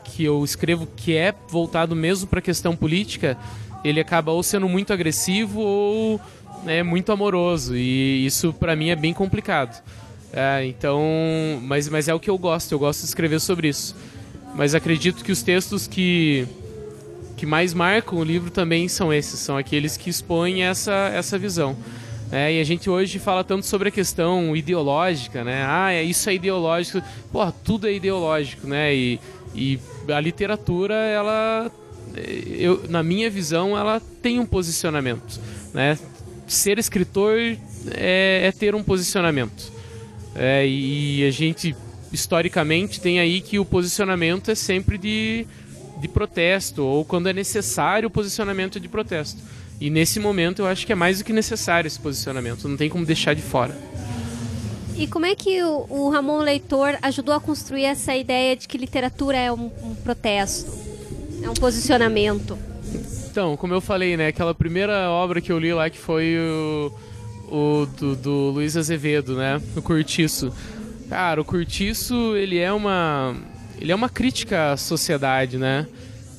[SPEAKER 4] que eu escrevo que é voltado mesmo para a questão política, ele acaba ou sendo muito agressivo ou né, muito amoroso. E isso para mim é bem complicado. É, então, mas, mas é o que eu gosto, eu gosto de escrever sobre isso. Mas acredito que os textos que, que mais marcam o livro também são esses, são aqueles que expõem essa, essa visão. É, e a gente hoje fala tanto sobre a questão ideológica, né? Ah, é, isso é ideológico. Pô, tudo é ideológico, né? E, e a literatura, ela, eu, na minha visão, ela tem um posicionamento, né? Ser escritor é, é ter um posicionamento. É, e a gente, historicamente, tem aí que o posicionamento é sempre de, de protesto, ou quando é necessário, o posicionamento é de protesto. E nesse momento eu acho que é mais do que necessário esse posicionamento, não tem como deixar de fora.
[SPEAKER 5] E como é que o, Ramon Leitor ajudou a construir essa ideia de que literatura é um, um protesto, é um posicionamento?
[SPEAKER 4] Então, como eu falei, né, aquela primeira obra que eu li lá que foi o, o do, do Luiz Azevedo, né, o Curtiço. Cara, o Curtiço, ele é uma ele é uma crítica à sociedade, né?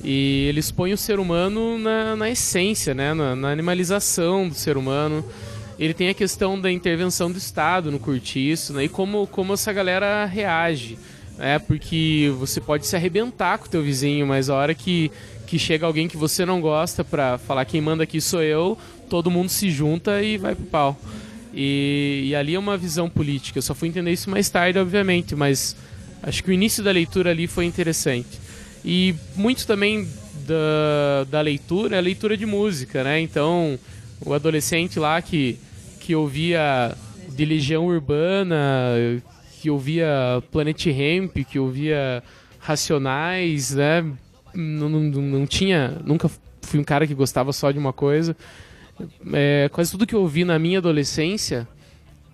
[SPEAKER 4] E ele expõe o ser humano na, na essência, né, na, na animalização do ser humano. Ele tem a questão da intervenção do Estado no Curtiço, né, e como como essa galera reage, né? Porque você pode se arrebentar com o teu vizinho, mas a hora que que chega alguém que você não gosta pra falar quem manda aqui sou eu, todo mundo se junta e vai pro pau. E, e ali é uma visão política. Eu só fui entender isso mais tarde, obviamente, mas acho que o início da leitura ali foi interessante. E muito também da, da leitura é a leitura de música, né? Então, o adolescente lá que, que ouvia de Legião Urbana, que ouvia Planet Hemp, que ouvia Racionais, né? Não, não, não tinha. Nunca fui um cara que gostava só de uma coisa. É, quase tudo que eu ouvi na minha adolescência,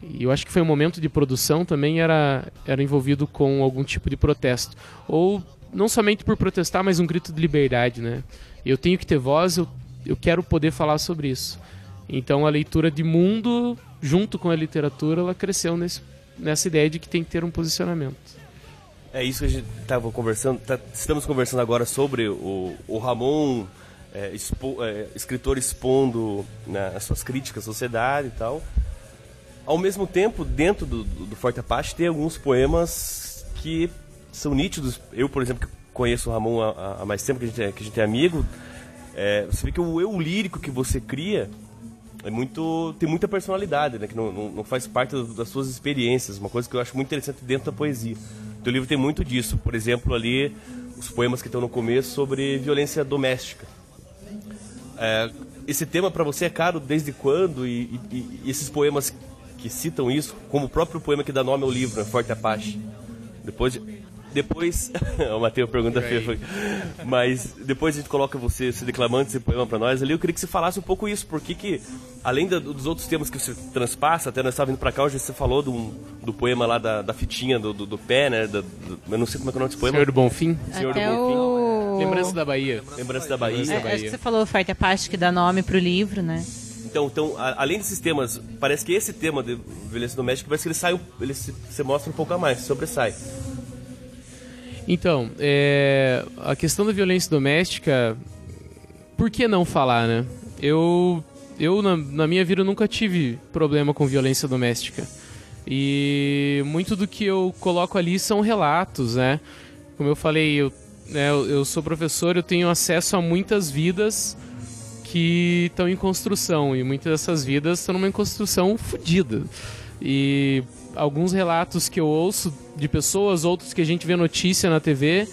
[SPEAKER 4] e eu acho que foi um momento de produção também, era, era envolvido com algum tipo de protesto. Ou não somente por protestar, mas um grito de liberdade, né? Eu tenho que ter voz, eu, eu quero poder falar sobre isso. Então a leitura de mundo, junto com a literatura, ela cresceu nesse, nessa ideia de que tem que ter um posicionamento.
[SPEAKER 1] É isso que a gente estava conversando. tá- estamos conversando agora sobre o, o Ramon, é, expo- é, escritor expondo né, as suas críticas à sociedade e tal. Ao mesmo tempo, dentro do, do, Forte Apache, tem alguns poemas que são nítidos. Eu, por exemplo, que conheço o Ramon há, há mais tempo, que a gente é, que a gente é amigo, é, você vê que o eu lírico que você cria é muito tem muita personalidade, né? Que não, não, não faz parte das, suas experiências. Uma coisa que eu acho muito interessante dentro da poesia. O teu livro tem muito disso. Por exemplo, ali os poemas que estão no começo sobre violência doméstica. É, esse tema para você é caro desde quando? E, e- e esses poemas que citam isso, como o próprio poema que dá nome ao livro, né? Forte Apache. Depois de, depois o Matheus pergunta feia foi mas depois a gente coloca você se declamando esse poema para nós ali eu queria que você falasse um pouco isso porque que além da- dos outros temas que você transpassa até nós estávamos indo para cá hoje você falou do, do poema lá da, da fitinha do, do, do pé né da- do- eu não sei como é que é o nome desse poema
[SPEAKER 4] Senhor do Bonfim?
[SPEAKER 1] Senhor
[SPEAKER 3] Até
[SPEAKER 1] do Bonfim
[SPEAKER 3] o...
[SPEAKER 4] Lembrança da Bahia.
[SPEAKER 1] lembrança da Bahia
[SPEAKER 4] Lembrança da
[SPEAKER 3] É, acho que você falou forte a parte que dá nome pro livro, né?
[SPEAKER 1] Então, então a- além desses temas, parece que esse tema de violência doméstica parece que ele sai, ele se, se mostra um pouco a mais, sobressai.
[SPEAKER 4] Então, é, a questão da violência doméstica, por que não falar, né? Eu, eu na, na minha vida, nunca tive problema com violência doméstica. E muito do que eu coloco ali são relatos, né? Como eu falei, eu, né, eu, sou professor, eu tenho acesso a muitas vidas que estão em construção e muitas dessas vidas estão numa construção fodida. E alguns relatos que eu ouço de pessoas, outros que a gente vê notícia na TV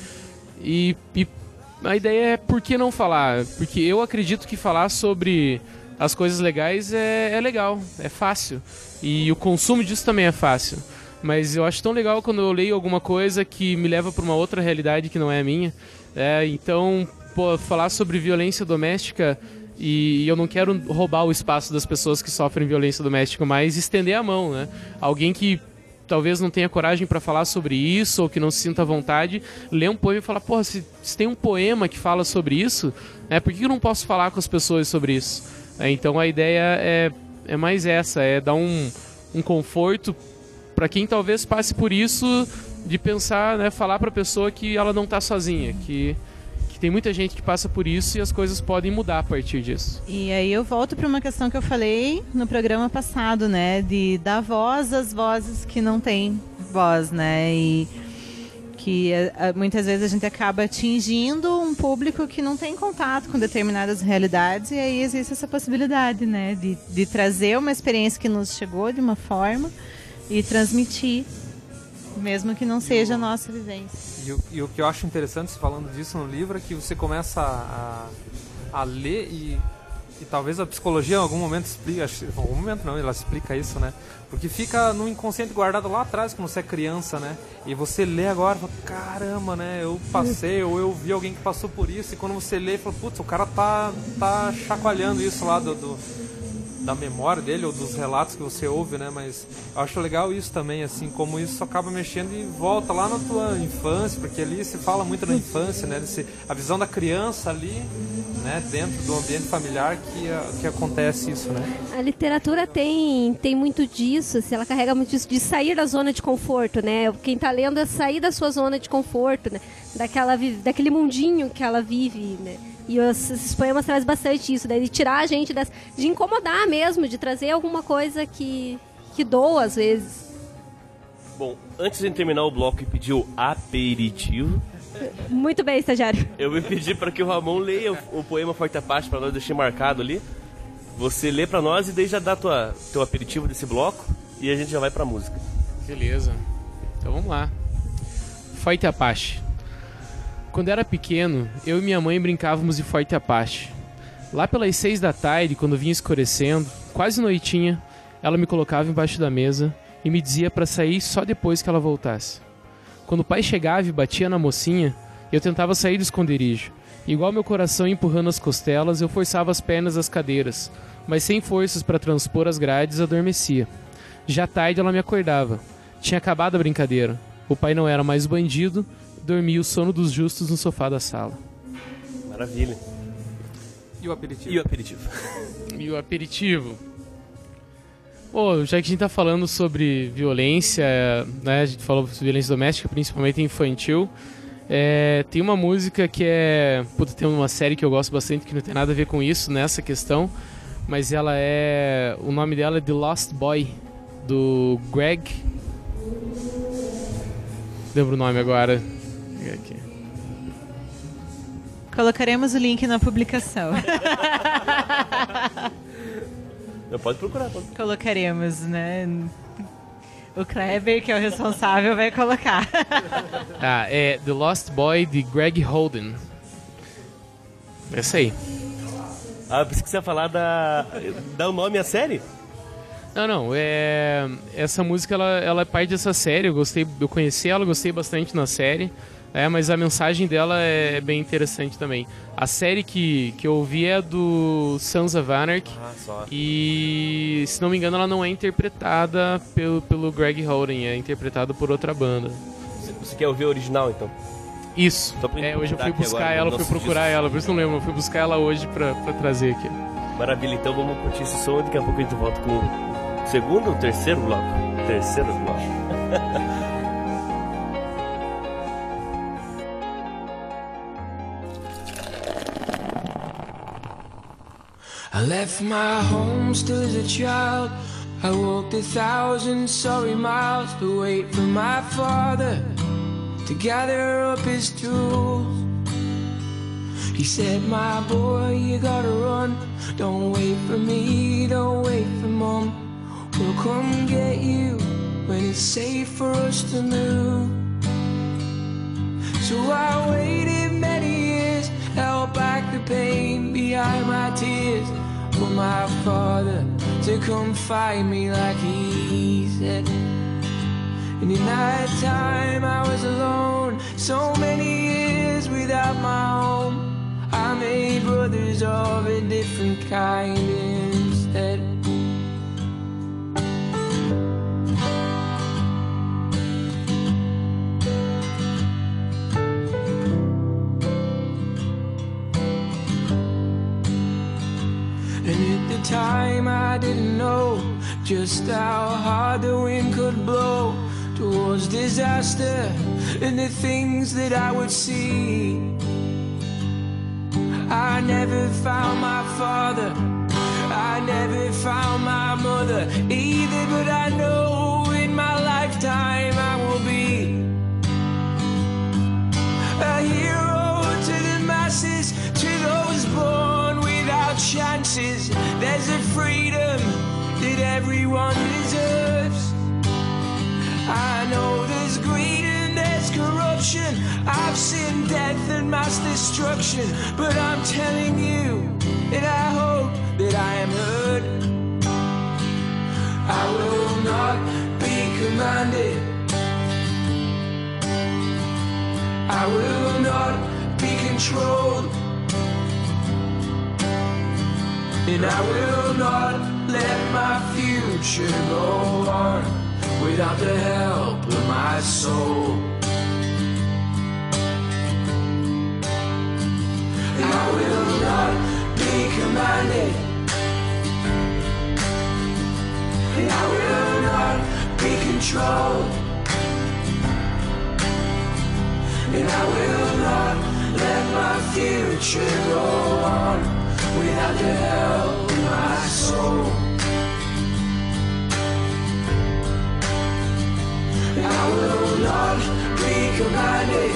[SPEAKER 4] e, e a ideia é por que não falar? Porque eu acredito que falar sobre as coisas legais é, é legal, é fácil. E o consumo disso também é fácil. Mas eu acho tão legal quando eu leio alguma coisa que me leva para uma outra realidade que não é a minha. É, então, pô, falar sobre violência doméstica e eu não quero roubar o espaço das pessoas que sofrem violência doméstica, mas estender a mão, né? Alguém que talvez não tenha coragem para falar sobre isso ou que não se sinta à vontade, lê um poema e fala, porra, se, se tem um poema que fala sobre isso, né, por que eu não posso falar com as pessoas sobre isso? É, então a ideia é, é mais essa, é dar um, um conforto para quem talvez passe por isso de pensar, né, falar para a pessoa que ela não está sozinha, que, que tem muita gente que passa por isso e as coisas podem mudar a partir disso.
[SPEAKER 3] E aí eu volto para uma questão que eu falei no programa passado, né? De dar voz às vozes que não têm voz, né? E que eh, eh, muitas vezes a gente acaba atingindo um público que não tem contato com determinadas realidades e aí existe essa possibilidade, né? De, de trazer uma experiência que nos chegou de uma forma e transmitir, mesmo que não seja a nossa vivência.
[SPEAKER 2] E o, e o que eu acho interessante falando disso no livro é que você começa a, a ler e, e talvez a psicologia em algum momento explica, em algum momento não, ela explica isso, né? Porque fica no inconsciente guardado lá atrás quando você é criança, né? E você lê agora fala, caramba, né? Eu passei, ou eu vi alguém que passou por isso, e quando você lê, fala, putz, o cara tá, tá chacoalhando isso lá do, do- da memória dele ou dos relatos que você ouve, né? Mas eu acho legal isso também, assim, como isso acaba mexendo e volta lá na tua infância, porque ali se fala muito da infância, né? Desse, a visão da criança ali, né? Dentro do ambiente familiar que, que acontece isso, né?
[SPEAKER 5] A literatura tem, tem muito disso, assim, ela carrega muito disso, de sair da zona de conforto, né? Quem tá lendo é sair da sua zona de conforto, né? Daquela, daquele mundinho que ela vive, né? E os, esses poemas trazem bastante isso, né? De tirar a gente das, de incomodar mesmo, de trazer alguma coisa que, que doa às vezes.
[SPEAKER 1] Bom, antes de terminar o bloco e pedir o aperitivo,
[SPEAKER 5] Muito bem, estagiário.
[SPEAKER 1] eu vou pedir para que o Ramon leia o, o poema Forte Apache para nós, deixei marcado ali. Você lê para nós e daí já dá tua, teu aperitivo desse bloco e a gente já vai pra música.
[SPEAKER 4] Beleza. Então vamos lá. Forte Apache. Quando era pequeno, eu e minha mãe brincávamos de Forte Apache. Lá pelas seis da tarde, quando vinha escurecendo, quase noitinha, ela me colocava embaixo da mesa e me dizia para sair só depois que ela voltasse. Quando o pai chegava e batia na mocinha, eu tentava sair do esconderijo. Igual meu coração empurrando as costelas, eu forçava as pernas às cadeiras, mas sem forças para transpor as grades, adormecia. Já tarde ela me acordava. Tinha acabado a brincadeira. O pai não era mais bandido, dormia o sono dos justos no sofá da sala.
[SPEAKER 1] Maravilha.
[SPEAKER 2] E o aperitivo?
[SPEAKER 1] E o aperitivo?
[SPEAKER 4] E o aperitivo? Pô, já que a gente tá falando sobre violência, né? A gente falou sobre violência doméstica, principalmente infantil. é, tem uma música que é. Puta, tem uma série que eu gosto bastante que não tem nada a ver com isso, nessa questão. Mas ela é. O nome dela é The Lost Boy, do Greg. Lembro o nome agora. Pegar aqui.
[SPEAKER 3] Colocaremos o link na publicação.
[SPEAKER 1] Não, pode procurar. Pode.
[SPEAKER 3] Colocaremos, né? O Kleber, que é o responsável, vai colocar.
[SPEAKER 4] Ah, é The Lost Boy de Greg Holden. Essa aí.
[SPEAKER 1] Ah, pensei que você ia falar da. Dá o nome à série?
[SPEAKER 4] Não, não, é... essa música ela, ela é parte dessa série, eu gostei, eu conheci ela, gostei bastante na série, é, mas a mensagem dela é bem interessante também. A série que, que eu ouvi é do Sons of Anarchy,
[SPEAKER 1] Ah, só.
[SPEAKER 4] e se não me engano ela não é interpretada pelo, pelo Greg Holden, é interpretada por outra banda.
[SPEAKER 1] Você- quer ouvir a original então?
[SPEAKER 4] Isso, é, hoje eu fui buscar
[SPEAKER 1] agora
[SPEAKER 4] ela,
[SPEAKER 1] no
[SPEAKER 4] fui procurar
[SPEAKER 1] disco.
[SPEAKER 4] ela, por isso não lembro, eu fui buscar ela hoje pra, pra trazer aqui.
[SPEAKER 1] Maravilha, então vamos curtir esse som e daqui a pouco a gente volta com o segundo ou terceiro bloco? Terceiro bloco.
[SPEAKER 7] I left my home still as a child. I walked a thousand sorry miles to wait for my father to gather up his tools. He said, My boy, you gotta run. Don't wait for me, don't wait for mom. We'll come get you when it's safe for us to move. So I waited many years, held back the pain behind my tears for my father to come find me like he said. And in that time I was alone, so many years without my home. I made brothers of a different kind And at the time I didn't know just how hard the wind could blow towards disaster and the things that I would see. I never found my father, I never found my mother either, but I know in my lifetime I will be a hero chances. There's a freedom that everyone deserves. I know there's greed and there's corruption. I've seen death and mass destruction, but I'm telling you, and I hope that I am heard. I will not be commanded. I will not be controlled. And I will not let my future go on without the help of my soul. And I will not be commanded. And I will not be controlled. And I will not let my future go on without the help of my soul. I will not be commanded.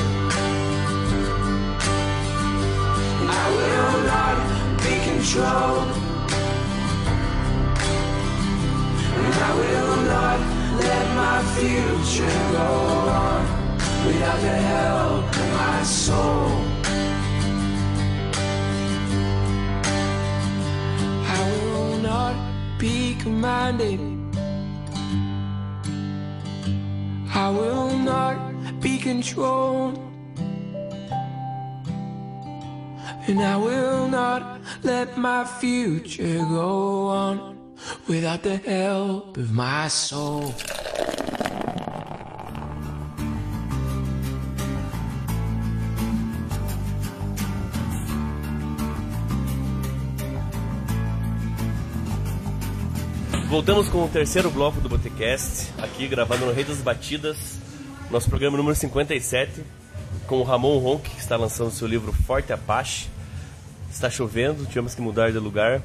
[SPEAKER 7] I will not be controlled. And I will not let my future go on without the help of my soul. Not be commanded. I will not be controlled. And I will not let my future go on without the help of my soul.
[SPEAKER 1] Voltamos com o terceiro bloco do Botecast, aqui gravado no Rei das Batidas, nosso programa número 57, com o Ramon Ronk, que está lançando seu livro Forte Apache. Está chovendo, tivemos que mudar de lugar,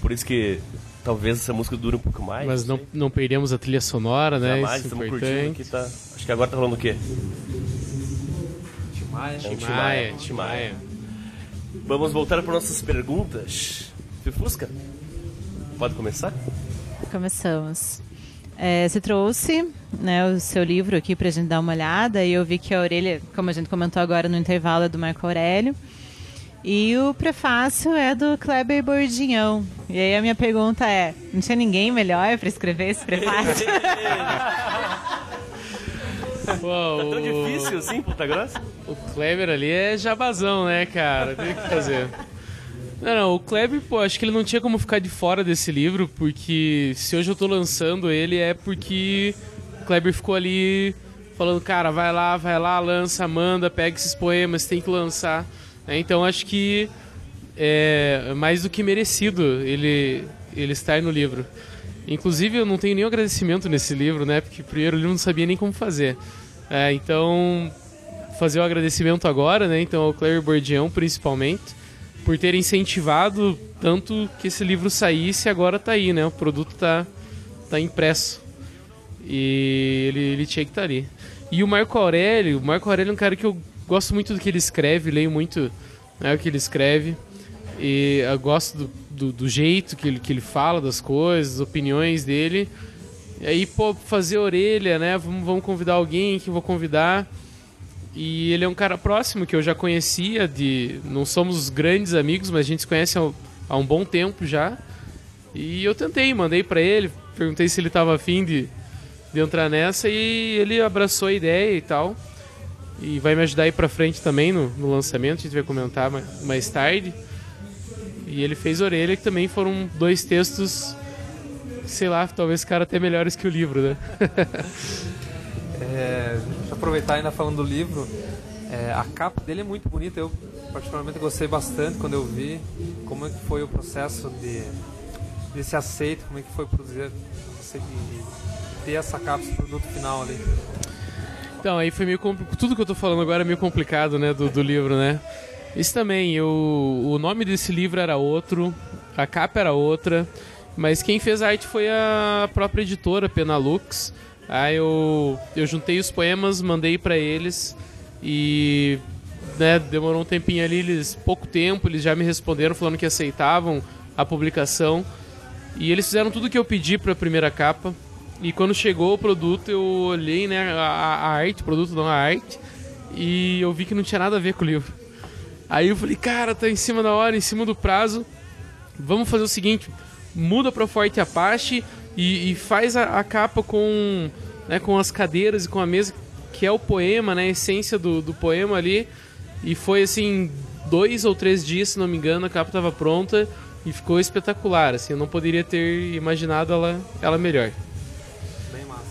[SPEAKER 1] por isso que talvez essa música dure um pouco mais.
[SPEAKER 4] Mas não, não perdemos a trilha sonora, né?
[SPEAKER 1] Jamais,
[SPEAKER 4] Isso é
[SPEAKER 1] estamos curtindo
[SPEAKER 4] importante.
[SPEAKER 1] aqui, tá... Acho que agora tá falando o quê?
[SPEAKER 2] Timaya.
[SPEAKER 1] É
[SPEAKER 4] Timaya,
[SPEAKER 1] Timaya.
[SPEAKER 4] Timaya.
[SPEAKER 1] Vamos voltar para nossas perguntas. Fifusca, pode começar?
[SPEAKER 3] Começamos. É, você trouxe né, o seu livro aqui para a gente dar uma olhada e eu vi que a orelha, como a gente comentou agora no intervalo, é do Marco Aurélio. E o prefácio é do Kleber Bordinhão. E aí a minha pergunta é: não tinha ninguém melhor para escrever esse prefácio?
[SPEAKER 4] Pô,
[SPEAKER 1] É tão difícil assim, Ponta Grossa?
[SPEAKER 4] O Kleber ali é jabazão, né, cara? Tem que fazer. Não, não, o Kleber, pô, acho que ele não tinha como ficar de fora desse livro, porque se hoje eu tô lançando ele é porque o Kleber ficou ali falando, cara, vai lá, vai lá, lança, manda, pega esses poemas, tem que lançar. né? Então acho que é mais do que merecido ele, ele estar no livro. Inclusive, eu não tenho nenhum agradecimento nesse livro, né? Porque primeiro eu não sabia nem como fazer. É, então, fazer o agradecimento agora, né? Então, ao Claire Bordião, principalmente, por ter incentivado tanto que esse livro saísse agora tá aí, né? O produto tá, tá impresso. E ele, ele tinha que estar tá ali. E o Marco Aurélio, o Marco Aurélio é um cara que eu gosto muito do que ele escreve, leio muito né, o que ele escreve. E eu gosto do, do, do, jeito que ele, que ele fala das coisas, das opiniões dele. E aí, pô, fazer orelha, né? Vamos, vamos convidar alguém que eu vou convidar. E ele é um cara próximo que eu já conhecia, de não somos grandes amigos, mas a gente se conhece há, há um bom tempo já. E eu tentei, mandei para ele, perguntei se ele tava afim de, de entrar nessa e ele abraçou a ideia e tal. E vai me ajudar aí pra frente também no, no lançamento, a gente vai comentar mais, mais tarde. E ele fez Orelha, que também foram dois textos, sei lá, talvez cara até melhores que o livro, né?
[SPEAKER 2] é, aproveitar ainda falando do livro. É, a capa dele é muito bonita, eu particularmente gostei bastante quando eu vi como é que foi o processo de desse aceito, como é que foi produzir ter essa capa, esse produto final ali.
[SPEAKER 4] Então, aí foi meio tudo que eu tô falando agora é meio complicado, né, do, do livro, né? Isso também, eu, o nome desse livro era outro, a capa era outra, mas quem fez a arte foi a própria editora, Penalux. Aí eu, eu juntei os poemas, mandei para eles e né, demorou um tempinho ali, eles pouco tempo, eles já me responderam falando que aceitavam a publicação. E eles fizeram tudo que eu pedi para a primeira capa. E quando chegou o produto, eu olhei, né, a, a arte, o produto não a arte, e eu vi que não tinha nada a ver com o livro. Aí eu falei, cara, tá em cima da hora, em cima do prazo. Vamos fazer o seguinte: muda para Forte Apache e, e faz a, a, capa com, né, com as cadeiras e com a mesa, que é o poema, né, a essência do, do poema ali. E foi assim, dois ou três dias, se não me engano, a capa estava pronta e ficou espetacular. Assim, eu não poderia ter imaginado ela, ela melhor.
[SPEAKER 1] Bem massa.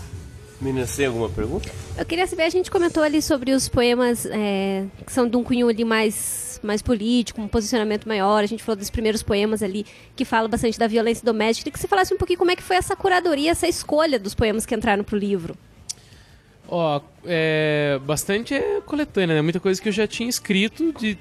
[SPEAKER 1] Meninas, tem alguma pergunta?
[SPEAKER 5] Eu queria saber, a gente comentou ali sobre os poemas é, que são de um cunho ali mais mais político, um posicionamento maior. A gente falou dos primeiros poemas ali que falam bastante da violência doméstica. Queria que você falasse um pouquinho como é que foi essa curadoria, essa escolha dos poemas que entraram pro livro.
[SPEAKER 4] Ó, oh, é, bastante é coletânea, né? Muita coisa que eu já tinha escrito de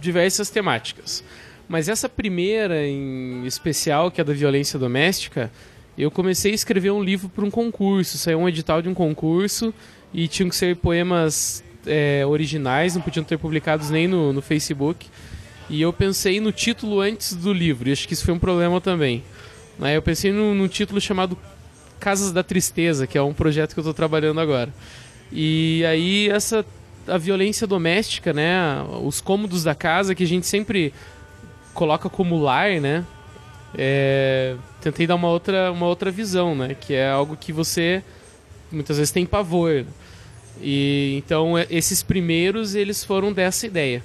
[SPEAKER 4] diversas temáticas. Mas essa primeira em especial, que é da violência doméstica, eu comecei a escrever um livro para um concurso. Saiu um edital de um concurso e tinham que ser poemas é, originais, não podiam ter publicados nem no, no Facebook. E eu pensei no título antes do livro, e acho que isso foi um problema também. Né? Eu pensei num, num título chamado Casas da Tristeza, que é um projeto que eu estou trabalhando agora. E aí essa a violência doméstica, né, os cômodos da casa que a gente sempre coloca como lar, né? É, tentei dar uma outra, uma outra visão, né? Que é algo que você muitas vezes tem pavor. E então é, esses primeiros eles foram dessa ideia.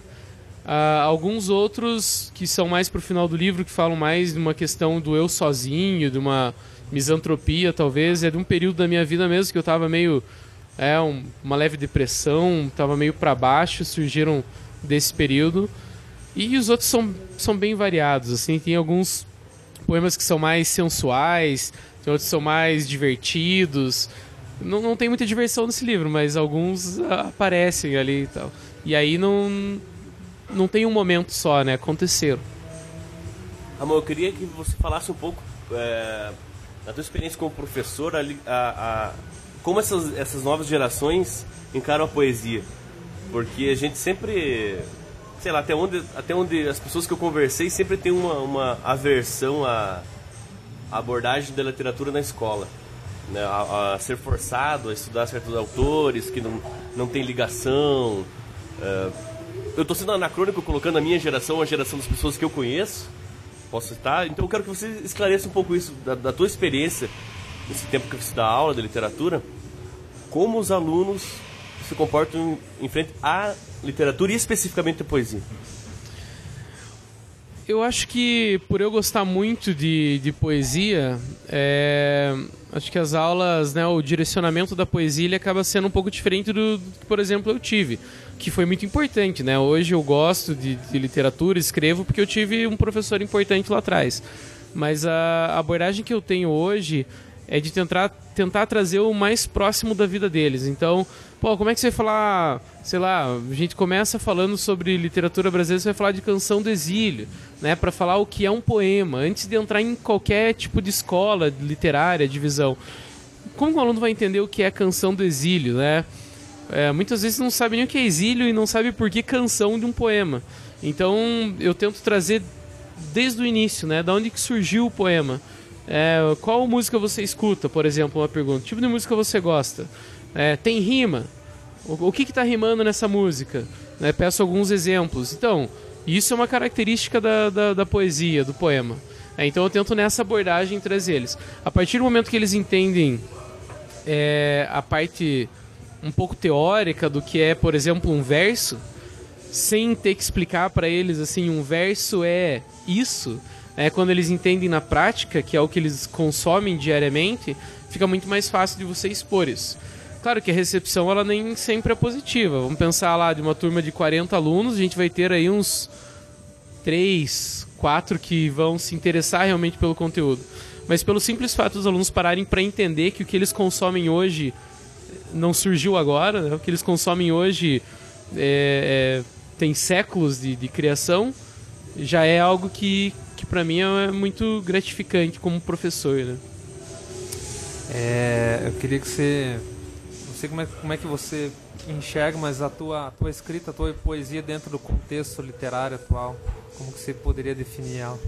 [SPEAKER 4] Uh, alguns outros que são mais pro final do livro, que falam mais de uma questão do eu sozinho, de uma misantropia, talvez, é de um período da minha vida mesmo que eu estava meio é um, uma leve depressão, estava meio para baixo, surgiram desse período. E os outros são, são bem variados, assim, tem alguns poemas que são mais sensuais, tem outros que são mais divertidos. Não, não tem muita diversão nesse livro, mas alguns aparecem ali e tal. E aí não, não tem um momento só, né? Aconteceram.
[SPEAKER 1] Amor, eu queria que você falasse um pouco é, da tua experiência como professor, a, a, a, como essas, essas novas gerações encaram a poesia. Porque a gente sempre, sei lá, até onde, até onde as pessoas que eu conversei sempre tem uma, uma aversão à, à abordagem da literatura na escola né, a, a, ser forçado a estudar certos autores que não, não tem ligação. Uh, eu estou sendo anacrônico colocando a minha geração, a geração das pessoas que eu conheço. Posso citar? Então eu quero que você esclareça um pouco isso, da, da tua experiência, nesse tempo que você dá aula de literatura, como os alunos se comportam em frente à literatura e especificamente à poesia.
[SPEAKER 4] Eu acho que por eu gostar muito de, de poesia, é, acho que as aulas, né, o direcionamento da poesia ele acaba sendo um pouco diferente do, do que, por exemplo, eu tive. que foi muito importante, né? Hoje eu gosto de, de literatura, escrevo porque eu tive um professor importante lá atrás. Mas a abordagem que eu tenho hoje é de tentar, tentar trazer o mais próximo da vida deles. Então, pô, como é que você vai falar, sei lá, a gente começa falando sobre literatura brasileira, você vai falar de canção do exílio, né, para falar o que é um poema, antes de entrar em qualquer tipo de escola literária, divisão. Como o aluno vai entender o que é canção do exílio, né? É, muitas vezes não sabe nem o que é exílio e não sabe por que canção de um poema. Então, eu tento trazer desde o início, né, da onde que surgiu o poema. É, qual música você escuta, por exemplo, uma pergunta. Que tipo de música você gosta? É, tem rima? O, o que está rimando nessa música? Né, peço alguns exemplos. Então, isso é uma característica da, da, da poesia, do poema. É, então eu tento nessa abordagem trazer eles. A partir do momento que eles entendem é, a parte um pouco teórica do que é, por exemplo, um verso, sem ter que explicar para eles assim, um verso é isso, é, quando eles entendem na prática, que é o que eles consomem diariamente, fica muito mais fácil de você expor isso. Claro que a recepção ela nem sempre é positiva. Vamos pensar lá de uma turma de 40 alunos, a gente vai ter aí uns 3, 4 que vão se interessar realmente pelo conteúdo. Mas pelo simples fato dos alunos pararem para entender que o que eles consomem hoje não surgiu agora, né? o que eles consomem hoje é, é, tem séculos de, de criação, já é algo que, que para mim é muito gratificante como professor, né?
[SPEAKER 2] É, eu queria que você. Sei como é, como é que você enxerga, mas a tua, a tua escrita, a tua poesia dentro do contexto literário atual, como que você poderia definir ela?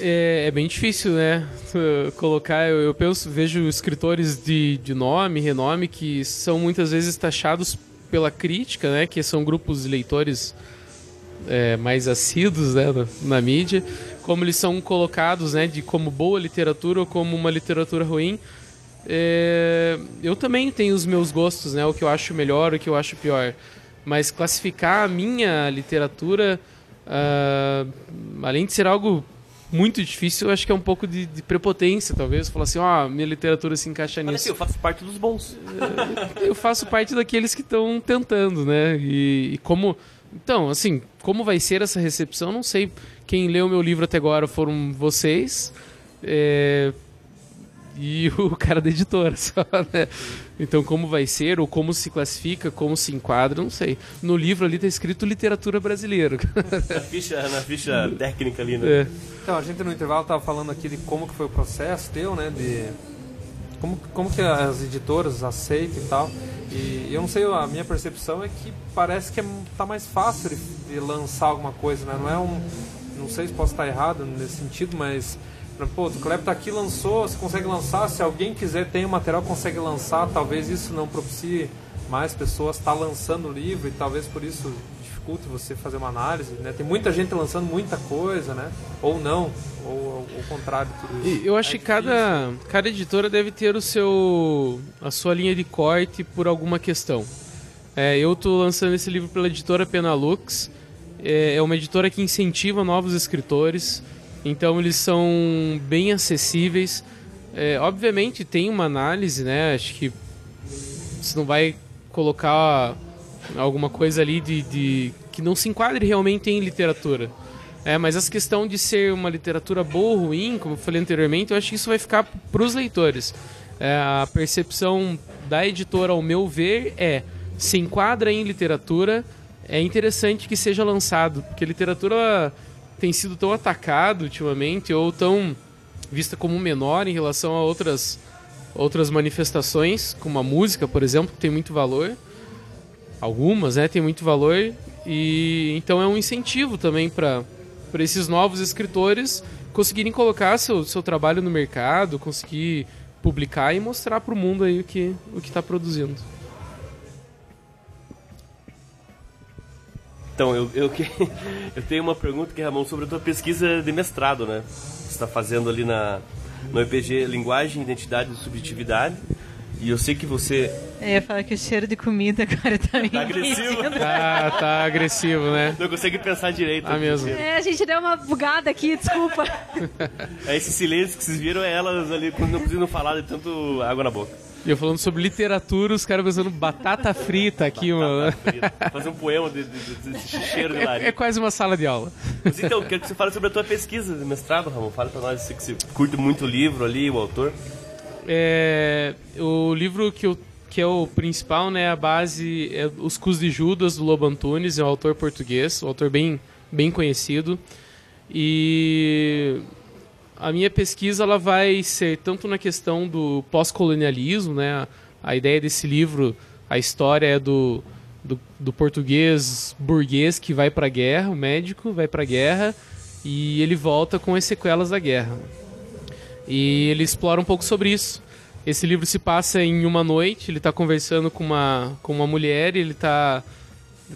[SPEAKER 4] É, é bem difícil, né? Colocar, eu, eu penso, vejo escritores de, de nome, renome, que são muitas vezes taxados pela crítica, né? Que são grupos de leitores é, mais assíduos né, na, na, mídia, como eles são colocados né, de como boa literatura ou como uma literatura ruim. É, eu também tenho os meus gostos, né, o que eu acho melhor, o que eu acho pior. Mas classificar a minha literatura, uh, além de ser algo muito difícil, eu acho que é um pouco de, de prepotência, talvez. Falar assim, ó, oh, minha literatura se encaixa nisso. Mas
[SPEAKER 1] assim, eu faço parte dos bons.
[SPEAKER 4] eu faço parte daqueles que estão tentando, né? E, e como então, assim, como vai ser essa recepção, não sei. Quem leu meu livro até agora foram vocês. É... E o cara da editora, só, né? Então, como vai ser, ou como se classifica, como se enquadra, não sei. No livro ali está escrito literatura brasileira.
[SPEAKER 1] Na ficha, na ficha técnica ali, né?
[SPEAKER 2] É. Então, a gente no intervalo estava falando aqui de como que foi o processo teu, né? De como, como que as editoras aceitam e tal. E eu não sei, a minha percepção é que parece que é, tá mais fácil de, de, lançar alguma coisa, né? Não é um. Não sei se posso estar errado nesse sentido, mas. Pô, o Kleber tá aqui, lançou, você consegue lançar. Se alguém quiser, tem o material, consegue lançar. Talvez isso não propicie mais pessoas estar tá lançando o livro e talvez por isso dificulte você fazer uma análise, né? Tem muita gente lançando muita coisa, né? Ou não, ou o contrário de tudo
[SPEAKER 4] isso. Eu acho é que cada, cada editora deve ter o seu a sua linha de corte por alguma questão. É, eu estou lançando esse livro pela editora Penalux. É, é uma editora que incentiva novos escritores, então eles são bem acessíveis. É, obviamente tem uma análise, né? Acho que você não vai colocar alguma coisa ali de, de que não se enquadre realmente em literatura. É, mas essa questão de ser uma literatura boa ou ruim, como eu falei anteriormente, eu acho que isso vai ficar para os leitores. É, a percepção da editora, ao meu ver, é se enquadra em literatura, é interessante que seja lançado, porque literatura tem sido tão atacada ultimamente ou tão vista como menor em relação a outras outras manifestações, como a música, por exemplo, que tem muito valor algumas, né, tem muito valor e então é um incentivo também para para esses novos escritores conseguirem colocar seu, seu trabalho no mercado, conseguir publicar e mostrar para o mundo aí o que o que está produzindo.
[SPEAKER 1] Então, eu, eu, eu tenho uma pergunta que Ramon sobre a tua pesquisa de mestrado, né? Você está fazendo ali na no EPG Linguagem, Identidade e Subjetividade. E eu sei que você.
[SPEAKER 3] Eu ia falar que o cheiro de comida agora tá meio.
[SPEAKER 1] Tá agressivo?
[SPEAKER 4] Tá, tá agressivo, né?
[SPEAKER 1] Não consegue pensar direito.
[SPEAKER 4] Ah, mesmo.
[SPEAKER 5] É, a gente deu uma bugada aqui, desculpa.
[SPEAKER 1] é esse silêncio que vocês viram é elas ali quando não precisam falar de tanto água na boca.
[SPEAKER 4] E eu falando sobre literatura, os caras pensando batata frita aqui, mano.
[SPEAKER 1] Fazer um poema de, de, de, desse cheiro de
[SPEAKER 4] É,
[SPEAKER 1] nariz.
[SPEAKER 4] é quase uma sala de aula.
[SPEAKER 1] Mas então, quero que você fale sobre a tua pesquisa de mestrado, Ramon. Fala pra nós, você que você curte muito o livro ali, o autor.
[SPEAKER 4] É, o livro que, eu, que é o principal, né, a base é Os Cus de Judas, do Lobo Antunes, é um autor português, um autor bem, bem conhecido. E a minha pesquisa ela vai ser tanto na questão do pós-colonialismo, né, a ideia desse livro, a história é do, do, do português burguês que vai para a guerra, o médico vai para a guerra e ele volta com as sequelas da guerra. E ele explora um pouco sobre isso. Esse livro se passa em uma noite, ele está conversando com uma, com uma mulher, e ele está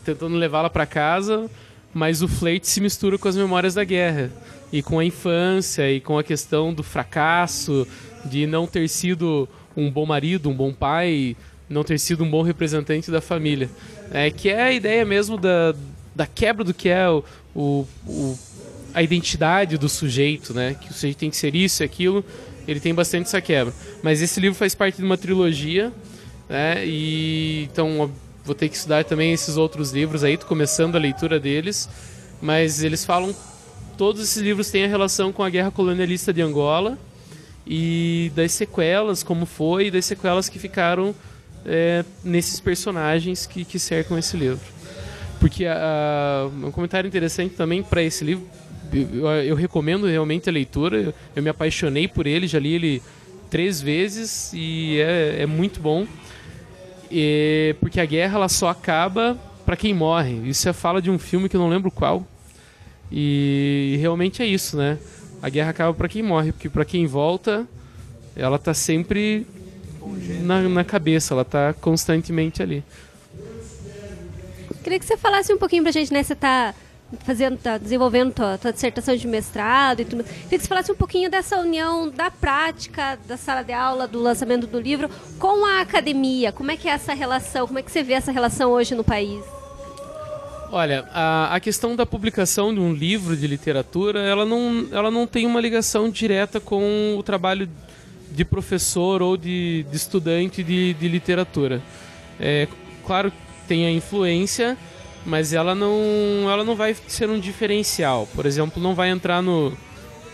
[SPEAKER 4] tentando levá-la para casa, mas o flerte se mistura com as memórias da guerra e com a infância e com a questão do fracasso, de não ter sido um bom marido, um bom pai, não ter sido um bom representante da família. É, que é a ideia mesmo da, da quebra do que é o, o, o a identidade do sujeito, né? Que o sujeito tem que ser isso e aquilo. Ele tem bastante essa quebra. Mas esse livro faz parte de uma trilogia, né? E então vou ter que estudar também esses outros livros aí, tô começando a leitura deles, mas eles falam todos esses livros têm a relação com a guerra colonialista de Angola e das sequelas, como foi, e das sequelas que ficaram é, nesses personagens que, que cercam esse livro. Porque a, a- um comentário interessante também para esse livro, eu, eu recomendo realmente a leitura, eu, eu me apaixonei por ele, já li ele três vezes e é, é muito bom. E- porque a guerra ela só acaba para quem morre. Isso é fala de um filme que eu não lembro qual. E realmente é isso, né? A guerra acaba para quem morre, porque para quem volta, ela tá sempre na, na cabeça, ela tá constantemente ali.
[SPEAKER 5] Queria que você falasse um pouquinho pra gente, né? Você tá fazendo, tá desenvolvendo tua, tua dissertação de mestrado e tudo. Queria que você falasse um pouquinho dessa união da prática, da sala de aula, do lançamento do livro, com a academia. Como é que é essa relação? Como é que você vê essa relação hoje no país?
[SPEAKER 4] Olha, a, a questão da publicação de um livro de literatura, ela não, ela não tem uma ligação direta com o trabalho de professor ou de, de estudante de, de literatura. É, claro que tem a influência, mas ela não, ela não vai ser um diferencial. Por exemplo, não vai entrar no,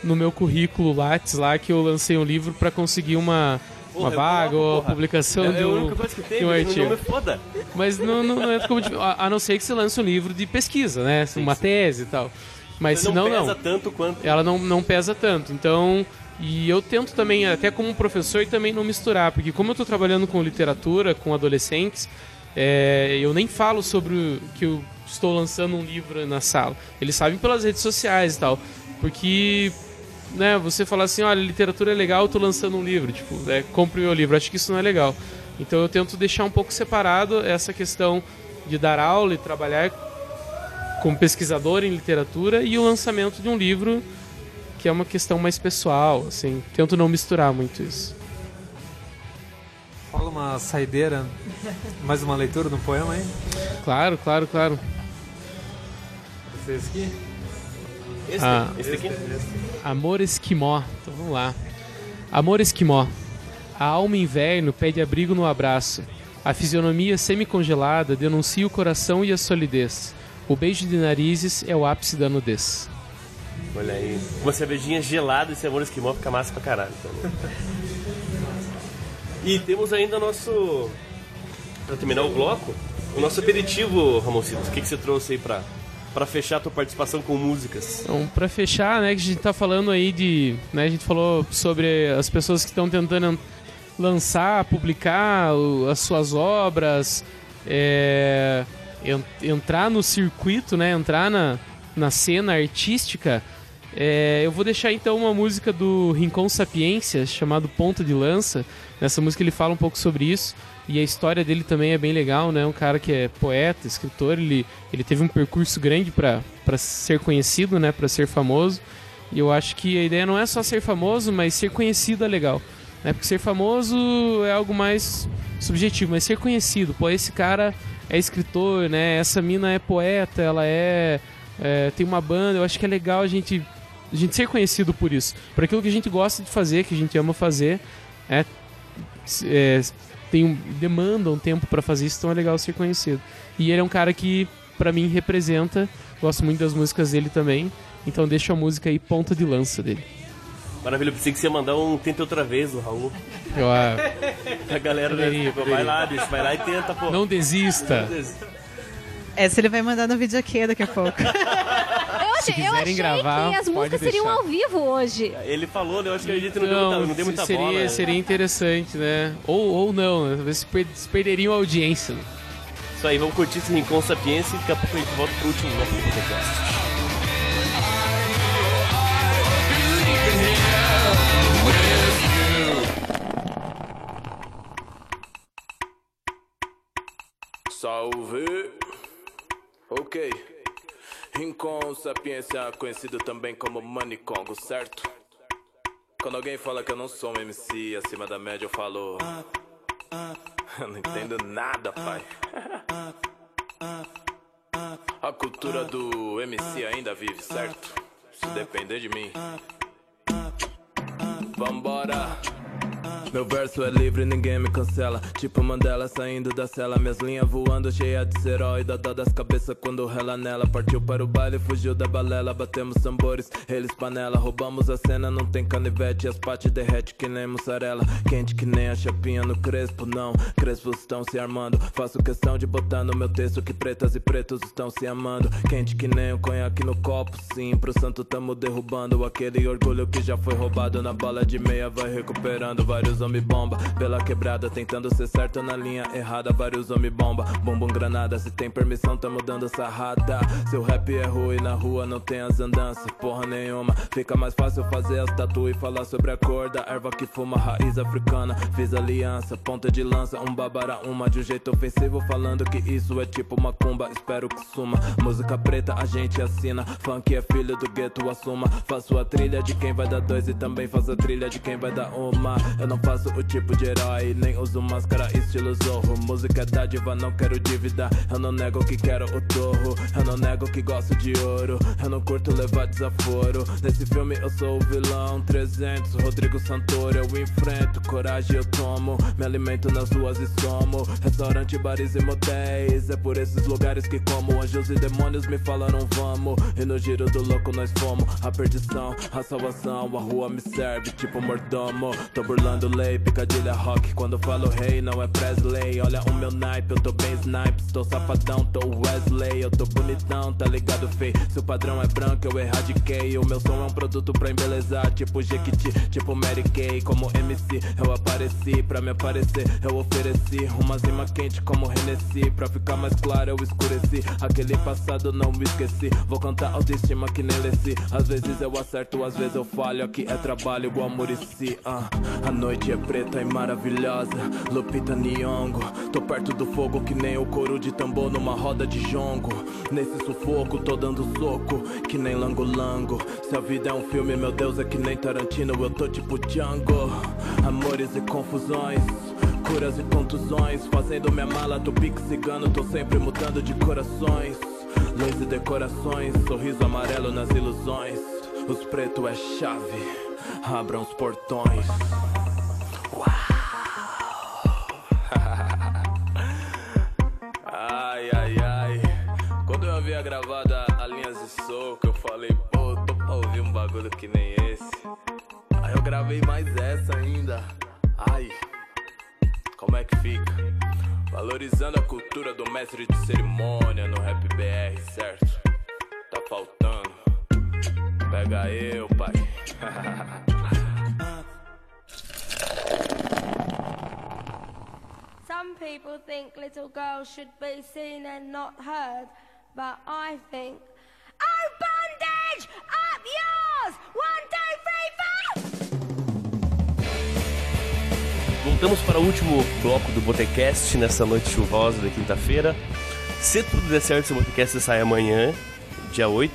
[SPEAKER 4] no meu currículo Lattes lá que eu lancei um livro para conseguir uma, uma vaga ou a publicação
[SPEAKER 1] é,
[SPEAKER 4] de
[SPEAKER 1] é a única coisa que tem,
[SPEAKER 4] de um
[SPEAKER 1] não
[SPEAKER 4] artigo.
[SPEAKER 1] me foda.
[SPEAKER 4] Mas não, não, não entra como dif- a, a não ser que você lance um livro de pesquisa, né? uma tese e tal. Mas senão
[SPEAKER 1] não
[SPEAKER 4] não.
[SPEAKER 1] pesa tanto quanto...
[SPEAKER 4] Ela não, não pesa tanto. Então, e eu tento também, até como professor, também não misturar, porque como eu estou trabalhando com literatura, com adolescentes, é, eu nem falo sobre o, que eu estou lançando um livro na sala. Eles sabem pelas redes sociais e tal. Porque, né, você falar assim, olha, literatura é legal, eu tô lançando um livro, tipo, é, compre meu livro. Acho que isso não é legal. Então eu tento deixar um pouco separado essa questão de dar aula e trabalhar como pesquisador em literatura e o lançamento de um livro que é uma questão mais pessoal, assim, tento não misturar muito isso.
[SPEAKER 2] Fala uma saideira, mais uma leitura um poema aí.
[SPEAKER 4] Claro, claro, claro.
[SPEAKER 2] Vocês aqui?
[SPEAKER 1] Esse,
[SPEAKER 4] Ah.
[SPEAKER 1] esse aqui?
[SPEAKER 4] Amor esquimó. Então vamos lá. Amor esquimó. A alma inverno pede abrigo no abraço. A fisionomia semi-congelada denuncia o coração e a solidez. O beijo de narizes é o ápice da nudez.
[SPEAKER 1] Olha aí. Uma cervejinha gelada e amor esquimó fica massa pra caralho. também. E temos ainda nosso. Pra terminar o bloco, o nosso aperitivo, Ramoncito. O que, que você trouxe aí pra, pra fechar a tua participação com músicas?
[SPEAKER 4] Então, para fechar, né, que a gente tá falando aí de, né, a gente falou sobre as pessoas que estão tentando en- lançar, publicar as suas obras, é, en- entrar no circuito, né, entrar na, na cena artística. É, eu vou deixar então uma música do Rincon Sapiência chamado Ponto de Lança. Nessa música ele fala um pouco sobre isso e a história dele também é bem legal, né? Um cara que é poeta, escritor, ele, ele teve um percurso grande para ser conhecido, né? Para ser famoso. E eu acho que a ideia não é só ser famoso, mas ser conhecido é legal. Né? Porque ser famoso é algo mais subjetivo, mas ser conhecido, pô, esse cara é escritor, né? Essa mina é poeta, ela é, é, tem uma banda. Eu acho que é legal a gente a gente ser conhecido por isso, por aquilo que a gente gosta de fazer, que a gente ama fazer, é é, tem um, demanda um tempo pra fazer isso, então é legal ser conhecido. E ele é um cara que, pra mim, representa. Gosto muito das músicas dele também. Então deixa a música aí ponta de lança dele.
[SPEAKER 1] Maravilha, eu pensei que você ia mandar um Tenta Outra Vez, o Raul.
[SPEAKER 4] Eu, ah,
[SPEAKER 1] A galera?
[SPEAKER 4] Poderia,
[SPEAKER 1] vai lá, bicho, vai lá e tenta, pô.
[SPEAKER 4] não desista.
[SPEAKER 3] Essa ele vai mandar no videokê daqui a pouco.
[SPEAKER 5] Eu achei, eu achei
[SPEAKER 4] gravar,
[SPEAKER 5] que as músicas seriam
[SPEAKER 4] deixar.
[SPEAKER 5] ao vivo hoje.
[SPEAKER 1] Ele falou, né? Eu acho que a gente não deu
[SPEAKER 4] Não,
[SPEAKER 1] muita, não deu muita
[SPEAKER 4] seria,
[SPEAKER 1] bola. né?
[SPEAKER 4] seria interessante, né? Ou, ou não, né? talvez se per- se perderiam a audiência. né?
[SPEAKER 1] Isso aí, vamos curtir esse Rincon Sapiência e daqui a pouco a gente volta pro último bloco do podcast.
[SPEAKER 8] Salve! Ok. Rincon Sapiência, conhecido também como Manicongo, certo? Quando alguém fala que eu não sou um MC acima da média, eu falo. Eu não entendo nada, pai. A cultura do MC ainda vive, certo? Se depender de mim. Vambora! Meu verso é livre, ninguém me cancela. Tipo Mandela saindo da cela. Minhas linhas voando, cheia de serói. Dó das cabeças quando rela nela. Partiu para o baile, fugiu da balela. Batemos tambores, eles panela. Roubamos a cena, não tem canivete. As pates derrete que nem mussarela. Quente que nem a chapinha no crespo, não. Crespos estão se armando. Faço questão de botar no meu texto que pretas e pretos estão se amando. Quente que nem o conhaque no copo, sim. Pro santo tamo derrubando aquele orgulho que já foi roubado. Na bala de meia vai recuperando. Vários homem bomba pela quebrada, tentando ser certo na linha errada. Vários homem bomba, bumbum granada. Se tem permissão, tamo dando sarrada. Seu rap é ruim na rua, não tem as andanças, porra nenhuma. Fica mais fácil fazer as tatu e falar sobre a cor da erva que fuma, raiz africana. Fiz aliança, ponta de lança, um babara, uma de um jeito ofensivo, falando que isso é tipo macumba. Espero que suma. Música preta a gente assina. Funk é filho do gueto, assuma. Faço a trilha de quem vai dar dois e também faço a trilha de quem vai dar uma. Eu não faço o tipo de herói, nem uso máscara estilo zorro. Música é dádiva, não quero dívida. Eu não nego que quero o torro. Eu não nego que gosto de ouro. Eu não curto levar desaforo. Nesse filme eu sou o vilão. 300, Rodrigo Santoro, eu enfrento. Coragem eu tomo. Me alimento nas ruas e somo. Restaurante, bares e motéis. É por esses lugares que como. Anjos e demônios me falaram vamos. E no giro do louco nós fomos. A perdição, a salvação. A rua me serve tipo mordomo. Tô burlando lei, picadilha rock. Quando falo rei, não é Presley. Olha o meu naipe, eu tô bem snipes. Tô safadão, tô Wesley. Eu tô bonitão, tá ligado, fei? Se o padrão é branco, eu erradiquei. O meu som é um produto pra embelezar. Tipo Jequiti, tipo Mary Kay. Como MC, eu apareci. Pra me aparecer, eu ofereci. Uma zima quente como Hennessy. Pra ficar mais claro, eu escureci. Aquele passado não me esqueci. Vou cantar autoestima que nem Leci. Às vezes eu acerto, às vezes eu falho. Aqui é trabalho igual Murici. Ah, a noite é preta e maravilhosa. Lupita Nyong'o. Tô perto do fogo que nem o couro de tambor numa roda de jongo. Nesse sufoco, tô dando soco que nem lango-lango. Se a vida é um filme, meu Deus, é que nem Tarantino. Eu tô tipo Django. Amores e confusões. Curas e contusões, fazendo minha mala, tô pique cigano, tô sempre mudando de corações. Luz e decorações, sorriso amarelo nas ilusões. Os pretos é chave, abram os portões. Gravado a, Linhas de Soco, eu falei, pô, tô pra ouvir um bagulho que nem esse. Aí eu gravei mais essa ainda. Ai, como é que fica? Valorizando a cultura do mestre de cerimônia no rap BR, certo? Tá faltando. Pega eu, pai.
[SPEAKER 9] Some people think little girls should be seen and not heard, but I think. Oh, bondage! Up yours! One, two, three, four!
[SPEAKER 1] Voltamos para o último bloco do Botecast nessa noite chuvosa da quinta-feira. Se tudo der certo, esse Botecast sai amanhã, dia 8,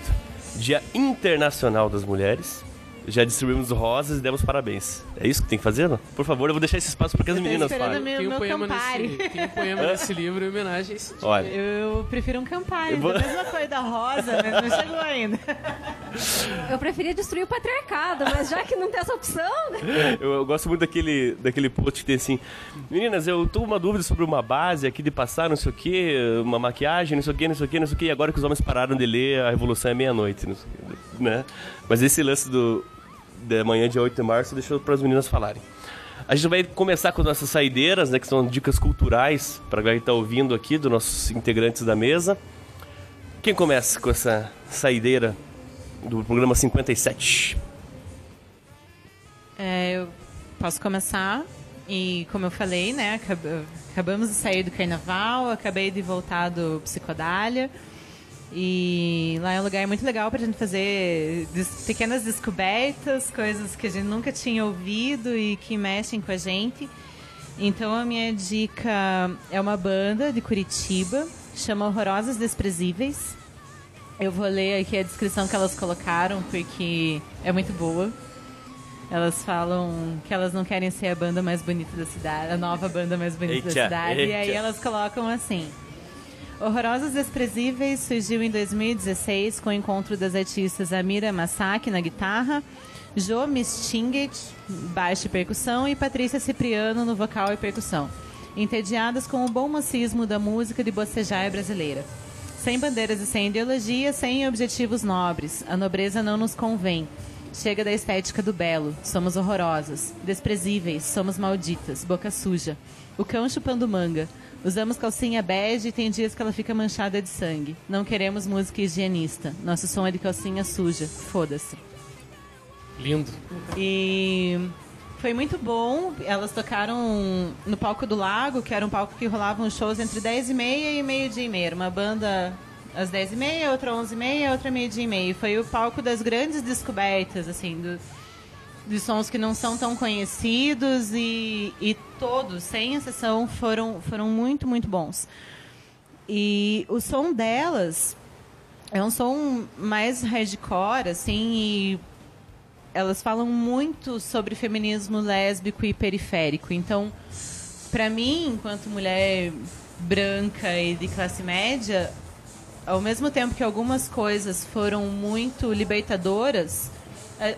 [SPEAKER 1] Dia Internacional das Mulheres. Já distribuímos rosas e demos parabéns. É isso que tem que fazer, não? Por favor, eu vou deixar esse espaço para que as meninas falem.
[SPEAKER 3] meu-
[SPEAKER 4] Tem um
[SPEAKER 3] meu
[SPEAKER 4] poema,
[SPEAKER 3] Campari.
[SPEAKER 4] nesse, tem um poema nesse livro em homenagem a esse dia.
[SPEAKER 1] Olha,
[SPEAKER 3] Eu prefiro um Campari,
[SPEAKER 1] vou-
[SPEAKER 3] da mesma coisa da rosa, mas não chegou ainda.
[SPEAKER 5] Eu preferia destruir o patriarcado, mas já que não tem essa opção, né?
[SPEAKER 1] eu, eu gosto muito daquele, daquele post que tem assim: Meninas, eu tô com uma dúvida sobre uma base aqui de passar, não sei o que, uma maquiagem, não sei o que, não sei o que, não sei o que, e agora que os homens pararam de ler, a revolução é meia-noite, não sei o quê, né? Mas esse lance do, da manhã de 8 de março deixou para as meninas falarem. A gente vai começar com nossas saideiras, né, que são dicas culturais para quem está ouvindo aqui, dos nossos integrantes da mesa. Quem começa com essa saideira do programa 57?
[SPEAKER 3] É, eu posso começar. E como eu falei, né, acab- acabamos de sair do carnaval, acabei de voltar do Psicodália. E lá é um lugar muito legal pra gente fazer des- pequenas descobertas, coisas que a gente nunca tinha ouvido e que mexem com a gente. Então a minha dica é uma banda de Curitiba, chama Horrorosas Desprezíveis. Eu vou ler aqui a descrição que elas colocaram porque é muito boa. Elas falam que elas não querem ser a banda mais bonita da cidade, a nova banda mais bonita da
[SPEAKER 1] Eita,
[SPEAKER 3] cidade. E aí
[SPEAKER 1] eita.
[SPEAKER 3] elas colocam assim: Horrorosos Desprezíveis surgiu em 2016 com o encontro das artistas Amira Masaki na guitarra, Jo Mistinget, baixo e percussão, e Patrícia Cipriano no vocal e percussão. Entediadas com o bom mocismo da música de bocejar brasileira. Sem bandeiras e sem ideologia, sem objetivos nobres. A nobreza não nos convém. Chega da estética do belo. Somos horrorosas. Desprezíveis. Somos malditas. Boca suja. O cão chupando manga. Usamos calcinha bege e tem dias que ela fica manchada de sangue. Não queremos música higienista. Nosso som é de calcinha suja. Foda-se.
[SPEAKER 4] Lindo.
[SPEAKER 3] E foi muito bom. Elas tocaram no palco do Lago, que era um palco que rolavam shows entre 10 e meia e meio-dia e meia. Uma banda às 10 e meia, outra às 11 e meia, outra meio-dia e meia. Foi o palco das grandes descobertas, assim, do, de sons que não são tão conhecidos e, e todos, sem exceção, foram, foram muito, muito bons. E o som delas é um som mais hardcore, assim, e elas falam muito sobre feminismo lésbico e periférico. Então, para mim, enquanto mulher branca e de classe média, ao mesmo tempo que algumas coisas foram muito libertadoras, eh,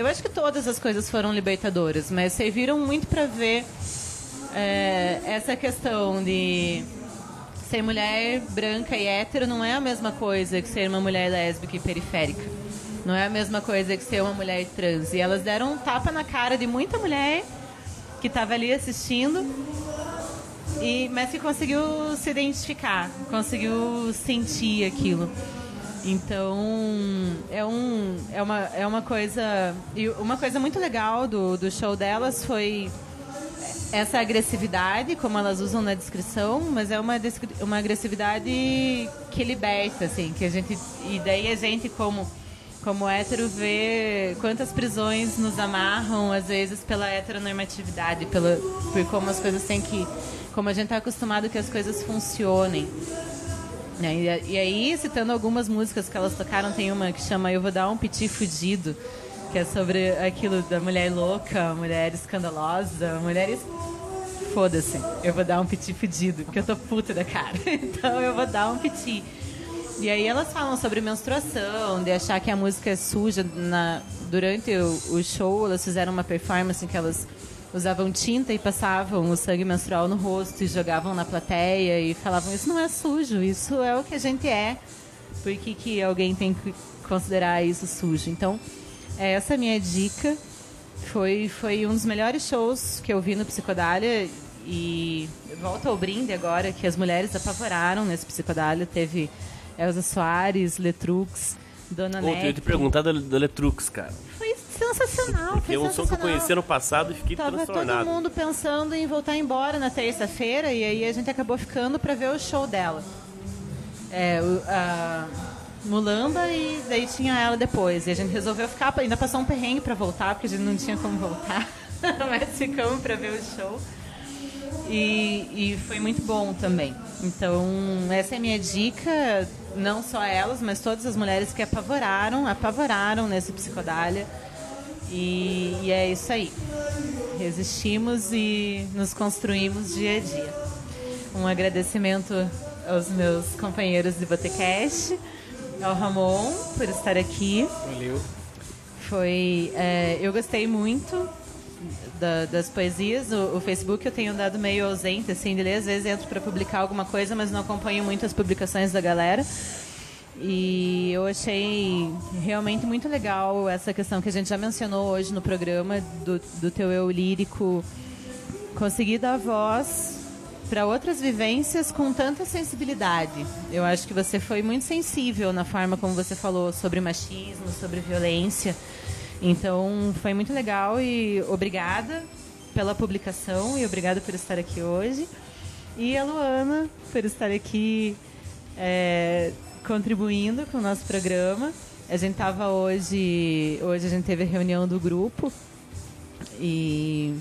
[SPEAKER 3] eu acho que todas as coisas foram libertadoras, mas serviram muito para ver eh, essa questão de ser mulher branca e hétero não é a mesma coisa que ser uma mulher lésbica e periférica. Não é a mesma coisa que ser uma mulher trans. E elas deram um tapa na cara de muita mulher que estava ali assistindo, e, mas que conseguiu se identificar, conseguiu sentir aquilo. Então é, um, é, uma, é uma coisa. E uma coisa muito legal do, do show delas foi essa agressividade, como elas usam na descrição, mas é uma, uma agressividade que liberta, assim, que a gente. E daí a gente, como, como hétero, vê quantas prisões nos amarram, às vezes, pela heteronormatividade, pela, por como as coisas têm que. Como a gente está acostumado que as coisas funcionem. Né? E, e aí, citando algumas músicas que elas tocaram, tem uma que chama Eu Vou Dar um Piti Fudido, que é sobre aquilo da mulher louca, mulher escandalosa, mulheres. Foda-se, eu vou dar um piti fudido, porque eu tô puta da cara. Então eu vou dar um piti. E aí elas falam sobre menstruação, de achar que a música é suja. Na, durante o, o show, elas fizeram uma performance em que elas usavam tinta e passavam o sangue menstrual no rosto e jogavam na plateia e falavam isso não é sujo, isso é o que a gente é. Por que, que alguém tem que considerar isso sujo? Então, é essa a minha dica. Foi, foi um dos melhores shows que eu vi no Psicodália e volta ao brinde agora que as mulheres apavoraram nesse Psicodália. Teve Elza Soares, Letrux, Dona
[SPEAKER 1] Pô, eu ia te
[SPEAKER 3] Neto.
[SPEAKER 1] perguntar da, da Letrux, cara.
[SPEAKER 3] Sensacional,
[SPEAKER 1] Porque
[SPEAKER 3] foi
[SPEAKER 1] é um som que eu
[SPEAKER 3] sensacional.
[SPEAKER 1] conheci ano passado e fiquei
[SPEAKER 3] Tava todo
[SPEAKER 1] transtornado.
[SPEAKER 3] mundo pensando em voltar embora na terça-feira e aí a gente acabou ficando pra ver o show dela. É, a Mulamba e daí tinha ela depois. E a gente resolveu ficar, ainda passou um perrengue pra voltar, porque a gente não tinha como voltar. Mas ficamos pra ver o show. E, e foi muito bom também. Então, essa é a minha dica, não só elas, mas todas as mulheres que apavoraram, apavoraram nesse psicodália. E, e é isso aí. Resistimos e nos construímos dia a dia. Um agradecimento aos meus companheiros de Botecast, ao Ramon por estar aqui.
[SPEAKER 4] Valeu.
[SPEAKER 3] Foi, é, eu gostei muito da- das poesias. O, o Facebook eu tenho dado meio ausente, assim, de ler. Às vezes entro para publicar alguma coisa, mas não acompanho muito as publicações da galera. E eu achei realmente muito legal essa questão que a gente já mencionou hoje no programa do, do teu eu lírico. Conseguir dar voz para outras vivências com tanta sensibilidade. Eu acho que você foi muito sensível na forma como você falou sobre machismo, sobre violência. Então, foi muito legal e obrigada pela publicação e obrigada por estar aqui hoje. E a Luana por estar aqui é, contribuindo com o nosso programa. A gente estava hoje, hoje a gente teve a reunião do grupo e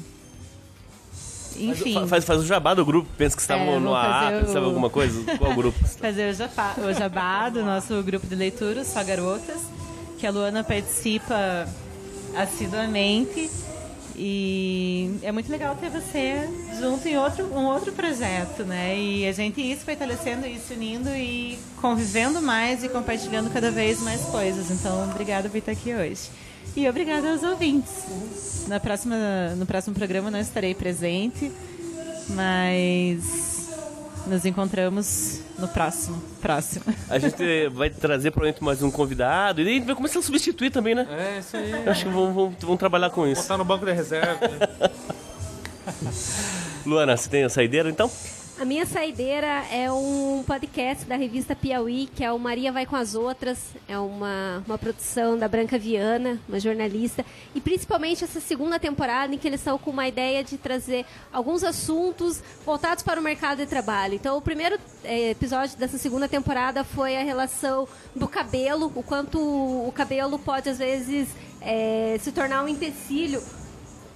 [SPEAKER 3] enfim,
[SPEAKER 1] Faz, faz, faz o jabá do grupo, pensa que estavam
[SPEAKER 3] É,
[SPEAKER 1] no ar,
[SPEAKER 3] fazer
[SPEAKER 1] sabe
[SPEAKER 3] o-
[SPEAKER 1] alguma coisa? Qual grupo?
[SPEAKER 3] fazer o jabá, o jabá do nosso grupo de leitura, Só Garotas, que a Luana participa assiduamente. E é muito legal ter você junto em outro, um outro projeto, né? E a gente ir se fortalecendo e se unindo e convivendo mais e compartilhando cada vez mais coisas. Então, obrigada por estar aqui hoje. E obrigada aos ouvintes. Na próxima, no próximo programa não estarei presente, mas nos encontramos no próximo. Próximo.
[SPEAKER 1] A gente vai trazer provavelmente mais um convidado e daí a gente vai começar a substituir também, né?
[SPEAKER 2] É, isso aí.
[SPEAKER 1] Eu acho que vamos, vamos, vamos trabalhar com isso.
[SPEAKER 2] Botar no banco de reserva.
[SPEAKER 1] Luana, você tem a saideira então?
[SPEAKER 5] A minha saideira é um podcast da revista Piauí, que é o Maria Vai com as Outras. É uma, uma produção da Branca Viana, uma jornalista. E principalmente essa segunda temporada, em que eles estão com uma ideia de trazer alguns assuntos voltados para o mercado de trabalho. Então, o primeiro eh, episódio dessa segunda temporada foi a relação do cabelo, o quanto o cabelo pode, às vezes, eh, se tornar um empecilho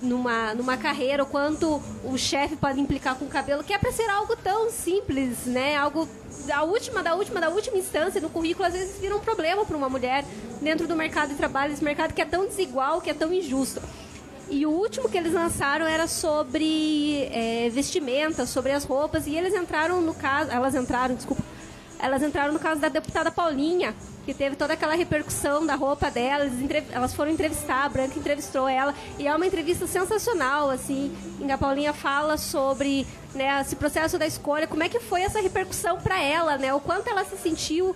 [SPEAKER 5] numa, numa carreira, o quanto o chefe pode implicar com o cabelo, que é para ser algo tão simples, né? Algo da última, da última, da última instância no currículo, às vezes vira um problema para uma mulher dentro do mercado de trabalho, esse mercado que é tão desigual, que é tão injusto. E o último que eles lançaram era sobre é, vestimenta, sobre as roupas, e eles entraram no caso, elas entraram, desculpa, elas entraram no caso da deputada Paulinha, que teve toda aquela repercussão da roupa dela. Elas foram entrevistar, a Branca entrevistou ela. E é uma entrevista sensacional, assim, em que a Paulinha fala sobre né, esse processo da escolha, como é que foi essa repercussão para ela, né? O quanto ela se sentiu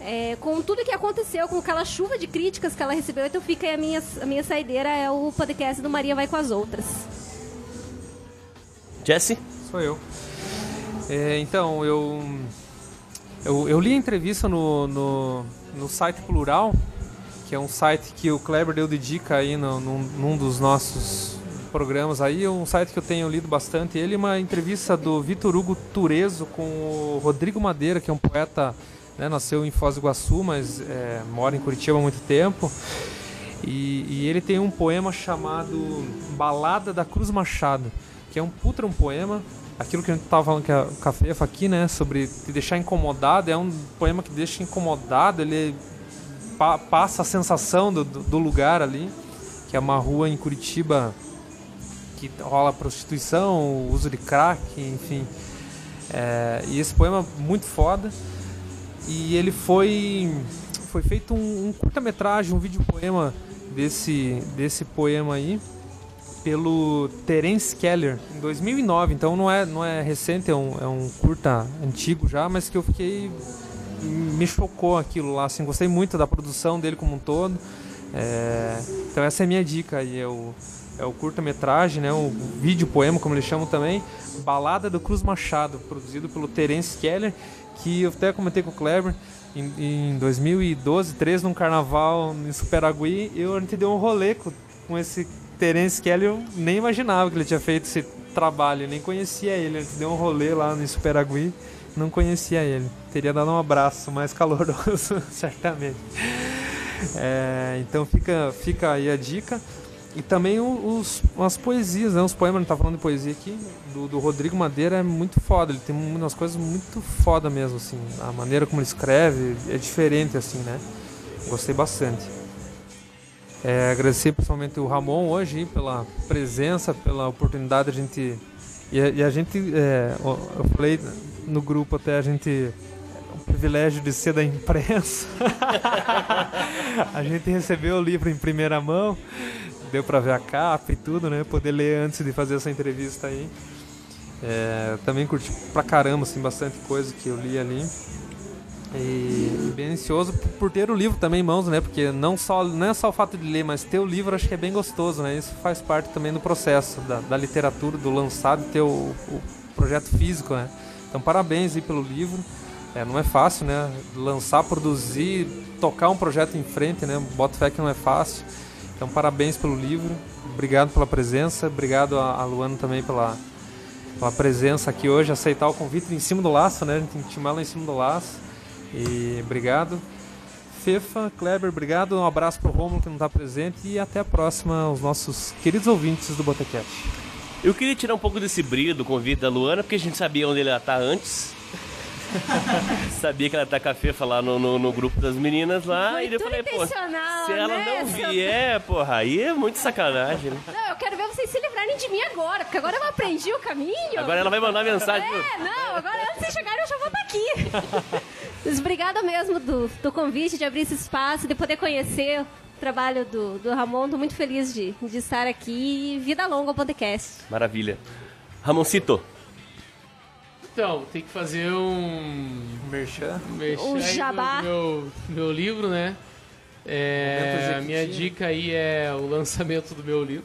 [SPEAKER 5] é, com tudo que aconteceu, com aquela chuva de críticas que ela recebeu. Então fica aí a minha, a minha saideira, é o podcast do Maria Vai com as Outras.
[SPEAKER 1] Jesse?
[SPEAKER 2] Sou eu. É, então, eu, eu. Eu li a entrevista no, no, no site Plural, que é um site que o Kleber deu de dica aí no, num, num dos nossos programas aí, é um site que eu tenho lido bastante. Ele uma entrevista do Vitor Hugo Turezo com o Rodrigo Madeira, que é um poeta, né, nasceu em Foz do Iguaçu, mas é, mora em Curitiba há muito tempo. E, e ele tem um poema chamado Balada da Cruz Machado, que é um puta um poema. Aquilo que a gente tava falando que a Cafefa aqui, né, sobre te deixar incomodado, é um poema que deixa incomodado, ele pa- passa a sensação do, do, lugar ali, que é uma rua em Curitiba que rola prostituição, uso de crack, enfim. É, e esse poema é muito foda. E ele foi foi feito um, um curta-metragem, um vídeo poema desse desse poema aí pelo Terence Keller em 2009. Então não é não é recente, é um, é um curta antigo já, mas que eu fiquei me chocou aquilo lá. Assim, gostei muito da produção dele como um todo. É, então essa é a minha dica aí, é o, é o curta-metragem, né, o vídeo poema, como eles chamam também, Balada do Cruz Machado, produzido pelo Terence Keller, que eu até comentei com o Kleber em, em 2012, 13, num carnaval em Superagui, eu a gente deu um rolê com, com esse Terence Keller, eu nem imaginava que ele tinha feito esse trabalho, nem conhecia ele, gente deu um rolê lá no Superagui, não conhecia ele. Teria dado um abraço mais caloroso, certamente. É, então fica, fica aí a dica. e também os, as poesias, né? Os poemas, a gente tá falando de poesia aqui, do, do Rodrigo Madeira é muito foda. Ele tem umas coisas muito foda mesmo, assim. A maneira como ele escreve é diferente, assim, né? Gostei bastante. É, agradecer principalmente o Ramon hoje pela presença, pela oportunidade de a gente. E a, e a gente, é, eu falei no grupo até, a gente. O privilégio de ser da imprensa. a gente recebeu o livro em primeira mão, deu pra ver a capa e tudo, né? Poder ler antes de fazer essa entrevista aí. É, também curti pra caramba, assim, bastante coisa que eu li ali. E bem ansioso por- ter o livro também em mãos, né? Porque não, só, não é só o fato de ler, mas ter o livro acho que é bem gostoso, né? Isso faz parte também do processo da, da literatura, do lançado, ter o, o projeto físico, né? Então parabéns aí pelo livro. É, não é fácil, né? Lançar, produzir, tocar um projeto em frente, né? Boto fé que não é fácil. Então parabéns pelo livro. Obrigado pela presença. Obrigado a, a Luana também pela, pela presença aqui hoje, aceitar o convite em cima do laço, né? A gente intimar lá em cima do laço. E obrigado. Fefa, Kleber, obrigado. Um abraço pro Romulo que não está presente e até a próxima aos nossos queridos ouvintes do Botecast.
[SPEAKER 1] Eu queria tirar um pouco desse brilho do convite da Luana, porque a gente sabia onde ela tá antes. sabia que ela tá com a Fefa lá no, no, no grupo das meninas lá. e eu falei, pô, se ela
[SPEAKER 5] né,
[SPEAKER 1] não
[SPEAKER 5] seu-
[SPEAKER 1] vier, porra, aí é muito sacanagem, né?
[SPEAKER 5] Não, eu quero ver vocês se livrarem de mim agora, porque agora eu aprendi o caminho.
[SPEAKER 1] Agora ela vai mandar mensagem.
[SPEAKER 5] É, não, agora antes de chegarem eu já vou estar aqui. Obrigada mesmo do, do convite, de abrir esse espaço, de poder conhecer o trabalho do, do Ramon. Tô muito feliz de, de estar aqui e vida longa ao podcast.
[SPEAKER 1] Maravilha. Ramoncito,
[SPEAKER 4] Então, tem que fazer um.
[SPEAKER 2] Merchan.
[SPEAKER 4] merchan
[SPEAKER 5] Um
[SPEAKER 4] aí do
[SPEAKER 5] jabá.
[SPEAKER 4] Meu, meu livro, né? É, a minha dica aí é o lançamento do meu livro.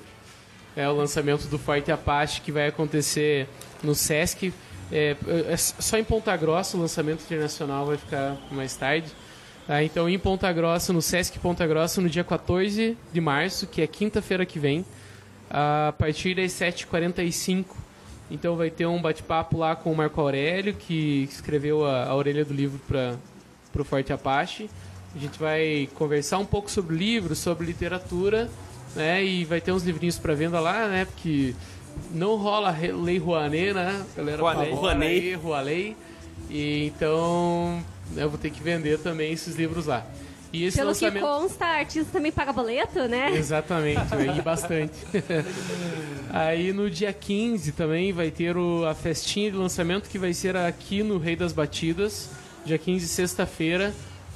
[SPEAKER 4] É o lançamento do Forte Apache que vai acontecer no Sesc. É, é só em Ponta Grossa, o lançamento internacional vai ficar mais tarde. Tá? Então, em Ponta Grossa, no Sesc Ponta Grossa, no dia 14 de março, que é quinta-feira que vem, a partir das 7h45. Então vai ter um bate-papo lá com o Marco Aurélio, que escreveu a, a orelha do livro para o Forte Apache. A gente vai conversar um pouco sobre o livro, sobre literatura, né? E vai ter uns livrinhos para venda lá, né? Porque não rola lei Rouanet, né? A galera
[SPEAKER 2] Rouanet.
[SPEAKER 1] Rouanet.
[SPEAKER 4] aí, Rouanet. E então né, eu vou ter que vender também esses livros lá. E esse
[SPEAKER 5] Pelo que
[SPEAKER 4] lançamento...
[SPEAKER 5] consta, artista também paga boleto, né?
[SPEAKER 4] Exatamente, e bastante. Aí no dia 15 também vai ter o- a festinha de lançamento que vai ser aqui no Rei das Batidas, dia 15, sexta-feira,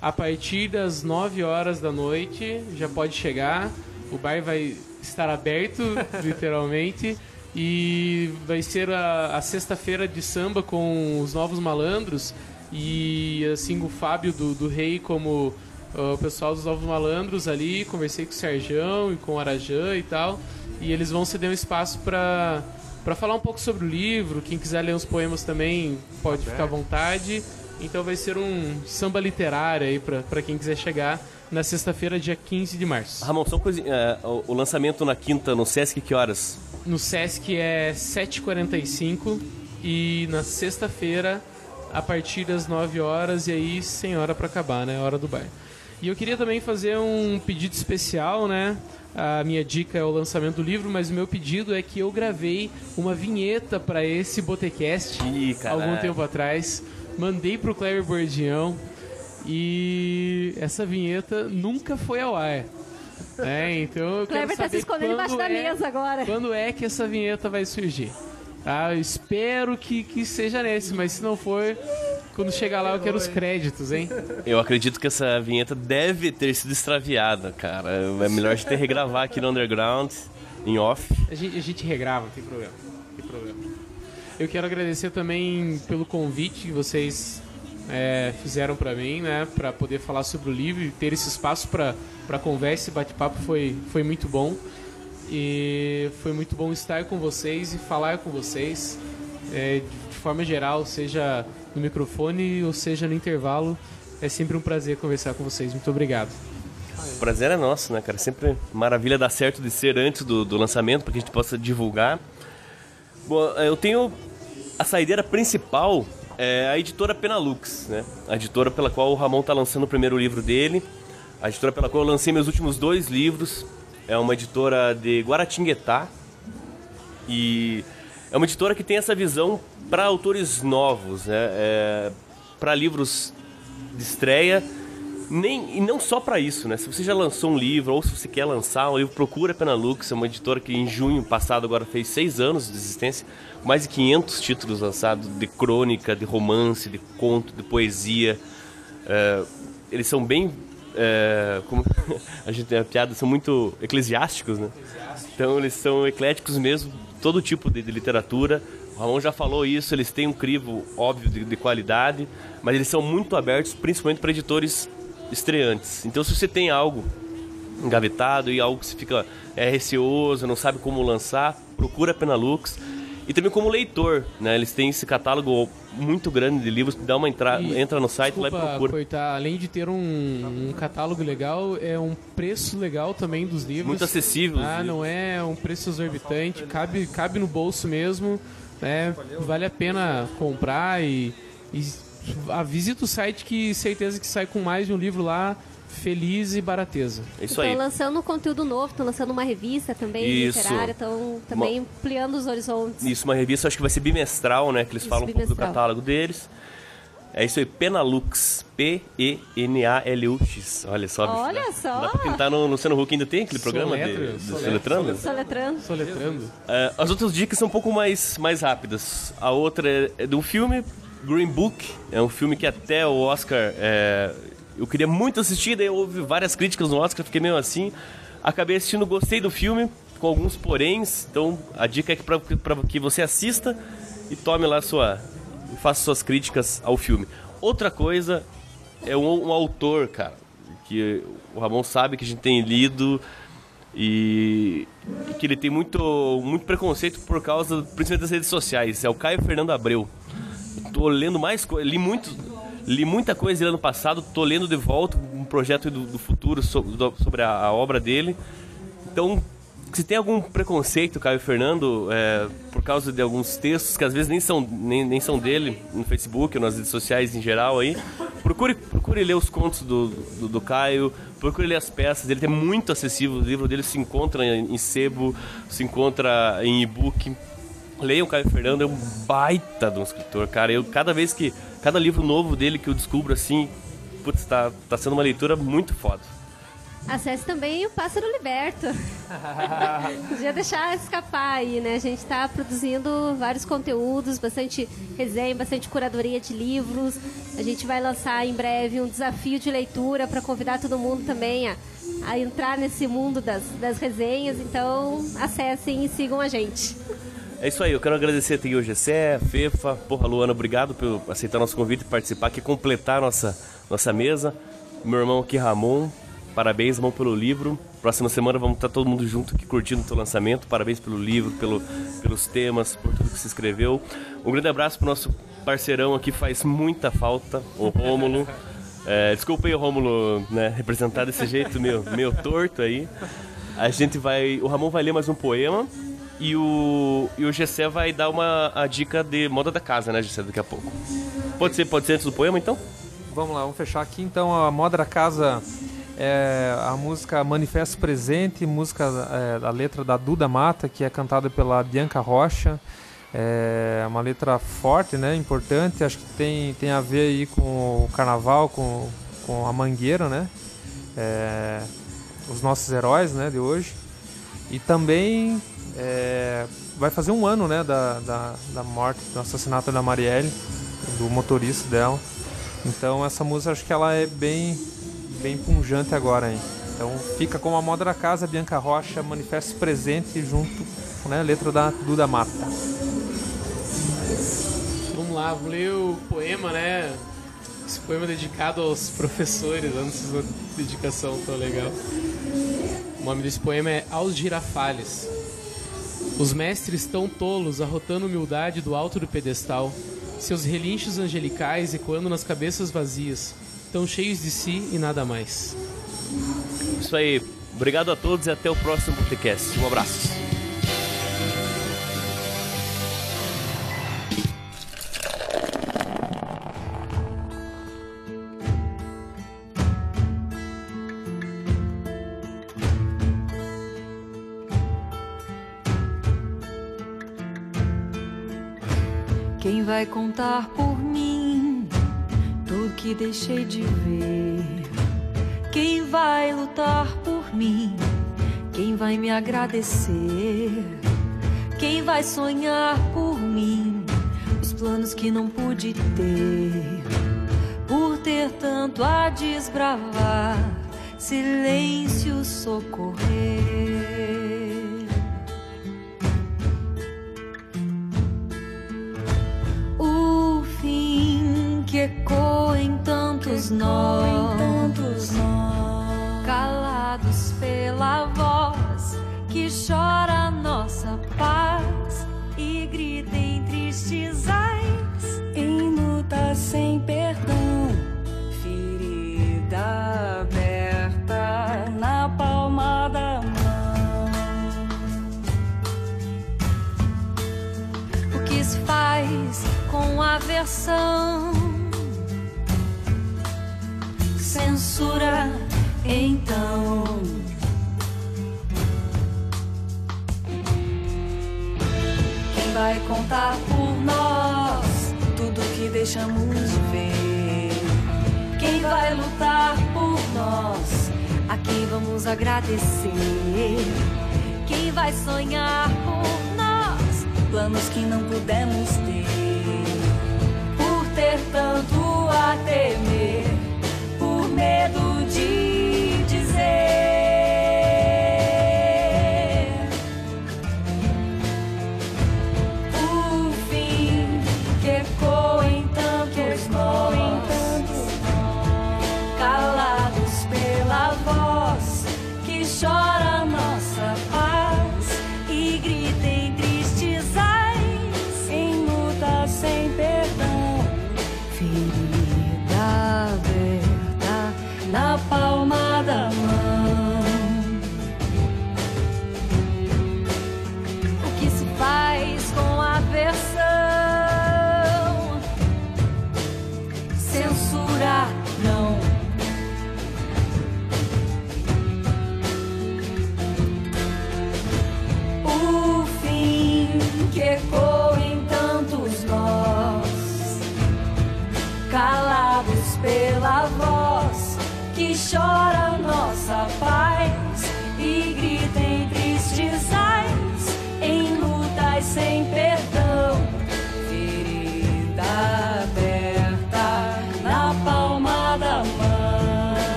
[SPEAKER 4] a partir das 9 horas da noite, já pode chegar. O bar vai estar aberto, literalmente, e vai ser a, a sexta-feira de samba com os novos malandros e assim o Fábio do, do Rei como uh, o pessoal dos Novos Malandros ali, conversei com o Serjão e com o Arajan e tal, e eles vão ceder um espaço para para falar um pouco sobre o livro, quem quiser ler uns poemas também pode ficar à vontade. Então vai ser um samba literário aí para quem quiser chegar na sexta-feira, dia 15 de março.
[SPEAKER 1] Ramon, só uma coisinha. é, o, o lançamento na quinta no Sesc, que horas?
[SPEAKER 4] No Sesc é 7h45 e na sexta-feira a partir das 9 horas e aí sem hora para acabar, né? Hora do bar. E eu queria também fazer um pedido especial, né? A minha dica é o lançamento do livro, mas o meu pedido é que eu gravei uma vinheta para esse Botecast
[SPEAKER 1] Ih,
[SPEAKER 4] algum tempo atrás. Mandei pro Kleber Bordião e essa vinheta nunca foi ao ar. É, então eu
[SPEAKER 5] O Kleber
[SPEAKER 4] quero
[SPEAKER 5] tá se escondendo embaixo
[SPEAKER 4] quando
[SPEAKER 5] da
[SPEAKER 4] é-
[SPEAKER 5] mesa agora.
[SPEAKER 4] quando é que essa vinheta vai surgir? Tá? Eu espero que, que seja nesse, mas se não for, quando chegar lá eu quero os créditos, hein?
[SPEAKER 1] Eu acredito que essa vinheta deve ter sido extraviada, cara. É melhor a gente regravar aqui no Underground, em off.
[SPEAKER 4] A gente, a gente regrava, não tem problema. não tem problema. Eu quero agradecer também pelo convite que vocês é, fizeram pra mim, né? Pra poder falar sobre o livro e ter esse espaço pra conversa e bate-papo foi, foi muito bom. E foi muito bom estar com vocês e falar com vocês é, de forma geral, seja no microfone ou seja no intervalo. É sempre um prazer conversar com vocês. Muito obrigado.
[SPEAKER 1] O prazer é nosso, né, cara? Sempre maravilha dar certo de ser antes do, do lançamento, para que a gente possa divulgar. Bom, eu tenho a saideira principal, é a editora Penalux, né? A editora pela qual o Ramon tá lançando o primeiro livro dele, a editora pela qual eu lancei meus últimos dois livros, é uma editora de Guaratinguetá e é uma editora que tem essa visão para autores novos, né? É, para livros de estreia nem, e não só para isso, né? Se você já lançou um livro ou se você quer lançar um livro, procura a Penalux, é uma editora que em junho passado agora fez seis anos de existência, mais de 500 títulos lançados de crônica, de romance, de conto, de poesia. É, eles são bem, é, como a gente tem a piada, são muito eclesiásticos, né? Então eles são ecléticos mesmo, todo tipo de, de literatura. O Ramon já falou isso, eles têm um crivo óbvio de, de qualidade, mas eles são muito abertos, principalmente para editores estreantes. Então, se você tem algo engavetado e algo que você fica é, receoso, não sabe como lançar, procura a Penalux. E também como leitor, né? Eles têm esse catálogo muito grande de livros, dá uma entrada,
[SPEAKER 4] E,
[SPEAKER 1] entra no site lá e
[SPEAKER 4] Desculpa,
[SPEAKER 1] procura.
[SPEAKER 4] Coitá, além de ter um, um catálogo legal, é um preço legal também dos livros.
[SPEAKER 1] Muito acessível.
[SPEAKER 4] Ah, não é um preço exorbitante, cabe, cabe no bolso mesmo, né? Vale a pena comprar e, e visita o site que certeza que sai com mais de um livro lá, feliz e barateza.
[SPEAKER 1] É isso
[SPEAKER 5] Estão
[SPEAKER 1] aí.
[SPEAKER 5] lançando conteúdo novo, estão lançando uma revista também
[SPEAKER 1] Isso.
[SPEAKER 5] literária, estão também ampliando os horizontes.
[SPEAKER 1] Isso, uma revista, acho que vai ser bimestral, né? Que eles
[SPEAKER 5] Isso,
[SPEAKER 1] falam um pouco do
[SPEAKER 5] bimestral.
[SPEAKER 1] catálogo deles. É isso aí, Penalux. P-E-N-A-L-U-X. Olha só.
[SPEAKER 5] Olha
[SPEAKER 1] dá-
[SPEAKER 5] só.
[SPEAKER 1] Dá pra pintar no Luciano Huck, ainda tem aquele programa de,
[SPEAKER 4] Soletro,
[SPEAKER 1] de
[SPEAKER 4] soletro.
[SPEAKER 1] soletrando?
[SPEAKER 5] Soletrando.
[SPEAKER 4] Soletrando.
[SPEAKER 1] É, as outras dicas são um pouco mais, mais rápidas. A outra é, é de um filme, Green Book. É um filme que até o Oscar é, eu queria muito assistir, daí houve várias críticas no Oscar, fiquei meio assim. Acabei assistindo, gostei do filme, com alguns poréns. Então a dica é que que você assista e tome lá sua. faça suas críticas ao filme. Outra coisa é um, um autor, cara, que o Ramon sabe que a gente tem lido e, e que ele tem muito, muito preconceito por causa, principalmente das redes sociais. É o Caio Fernando Abreu. Tô lendo mais coisas, li muito, li muita coisa dele ano passado, tô lendo de volta um projeto do, do futuro so- do- sobre a, a obra dele. Então, se tem algum preconceito, Caio Fernando, é, por causa de alguns textos que às vezes nem são, nem, nem são dele, no Facebook nas redes sociais em geral aí, procure, procure ler os contos do, do, do Caio, procure ler as peças dele, é muito acessível, o livro dele se encontra em, em sebo, se encontra em e-book. Leiam o Caio Fernando, é um baita de um escritor, cara. Eu, cada vez que. Cada livro novo dele que eu descubro assim, putz, tá, tá sendo uma leitura muito foda.
[SPEAKER 5] Acesse também o Pássaro Liberto. Podia deixar escapar aí, né? A gente está produzindo vários conteúdos, bastante resenha, bastante curadoria de livros. A gente vai lançar em breve um desafio de leitura para convidar todo mundo também a, a entrar nesse mundo das, das resenhas. Então, acessem e sigam a gente.
[SPEAKER 1] É isso aí, eu quero agradecer aqui o Gessé, a Fefa, porra, Luana, obrigado por aceitar nosso convite e participar aqui, completar nossa, nossa mesa. Meu irmão aqui, Ramon, parabéns, irmão, pelo livro. Próxima semana vamos estar todo mundo junto aqui curtindo o teu lançamento. Parabéns pelo livro, pelo, pelos temas, por tudo que se escreveu. Um grande abraço pro nosso parceirão aqui, faz muita falta, o Rômulo. É, desculpa aí, Rômulo, né, representar desse jeito meio, meio torto aí. A gente vai. O Ramon vai ler mais um poema. E o, e o Gessé vai dar uma a dica de moda da casa, né, Gessé, daqui a pouco. Pode ser, pode ser antes do poema, então?
[SPEAKER 2] Vamos lá, vamos fechar aqui. Então, a moda da casa é a música Manifesto Presente, música, é, a letra da Duda Mata, que é cantada pela Bianca Rocha. É uma letra forte, né, importante. Acho que tem, tem a ver aí com o carnaval, com, com a mangueira, né? É, os nossos heróis, né, de hoje. E também é, vai fazer um ano, né, da, da, da morte, do assassinato da Marielle, do motorista dela. Então essa música acho que ela é bem, bem punjante agora, hein? Então fica com a moda da casa, Bianca Rocha, Manifesto Presente, junto né, letra da Duda Mata.
[SPEAKER 4] Vamos lá, vou ler o poema, né? Esse poema é dedicado aos professores, se uma dedicação tão legal. O nome desse poema é Aos Girafales. Os mestres tão tolos, arrotando humildade do alto do pedestal, seus relinchos angelicais ecoando nas cabeças vazias, tão cheios de si e nada mais.
[SPEAKER 1] Isso aí. Obrigado a todos e até o próximo podcast. Um abraço.
[SPEAKER 10] Vai contar por mim tudo que deixei de ver? Quem vai lutar por mim? Quem vai me agradecer? Quem vai sonhar por mim os planos que não pude ter? Por ter tanto a desbravar, silêncio socorrer. Tantos nós, calados pela voz que chora a nossa paz e grita em tristes ais, em luta sem perdão, ferida aberta na palma da mão. O que se faz com aversão? Censura, então. Quem vai contar por nós tudo que deixamos de ver? Quem vai lutar por nós? A quem vamos agradecer? Quem vai sonhar por nós? Planos que não pudemos ter. Por ter tanto a temer,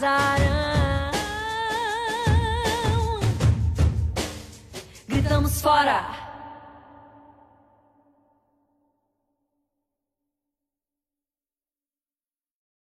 [SPEAKER 10] não passarão. Gritamos fora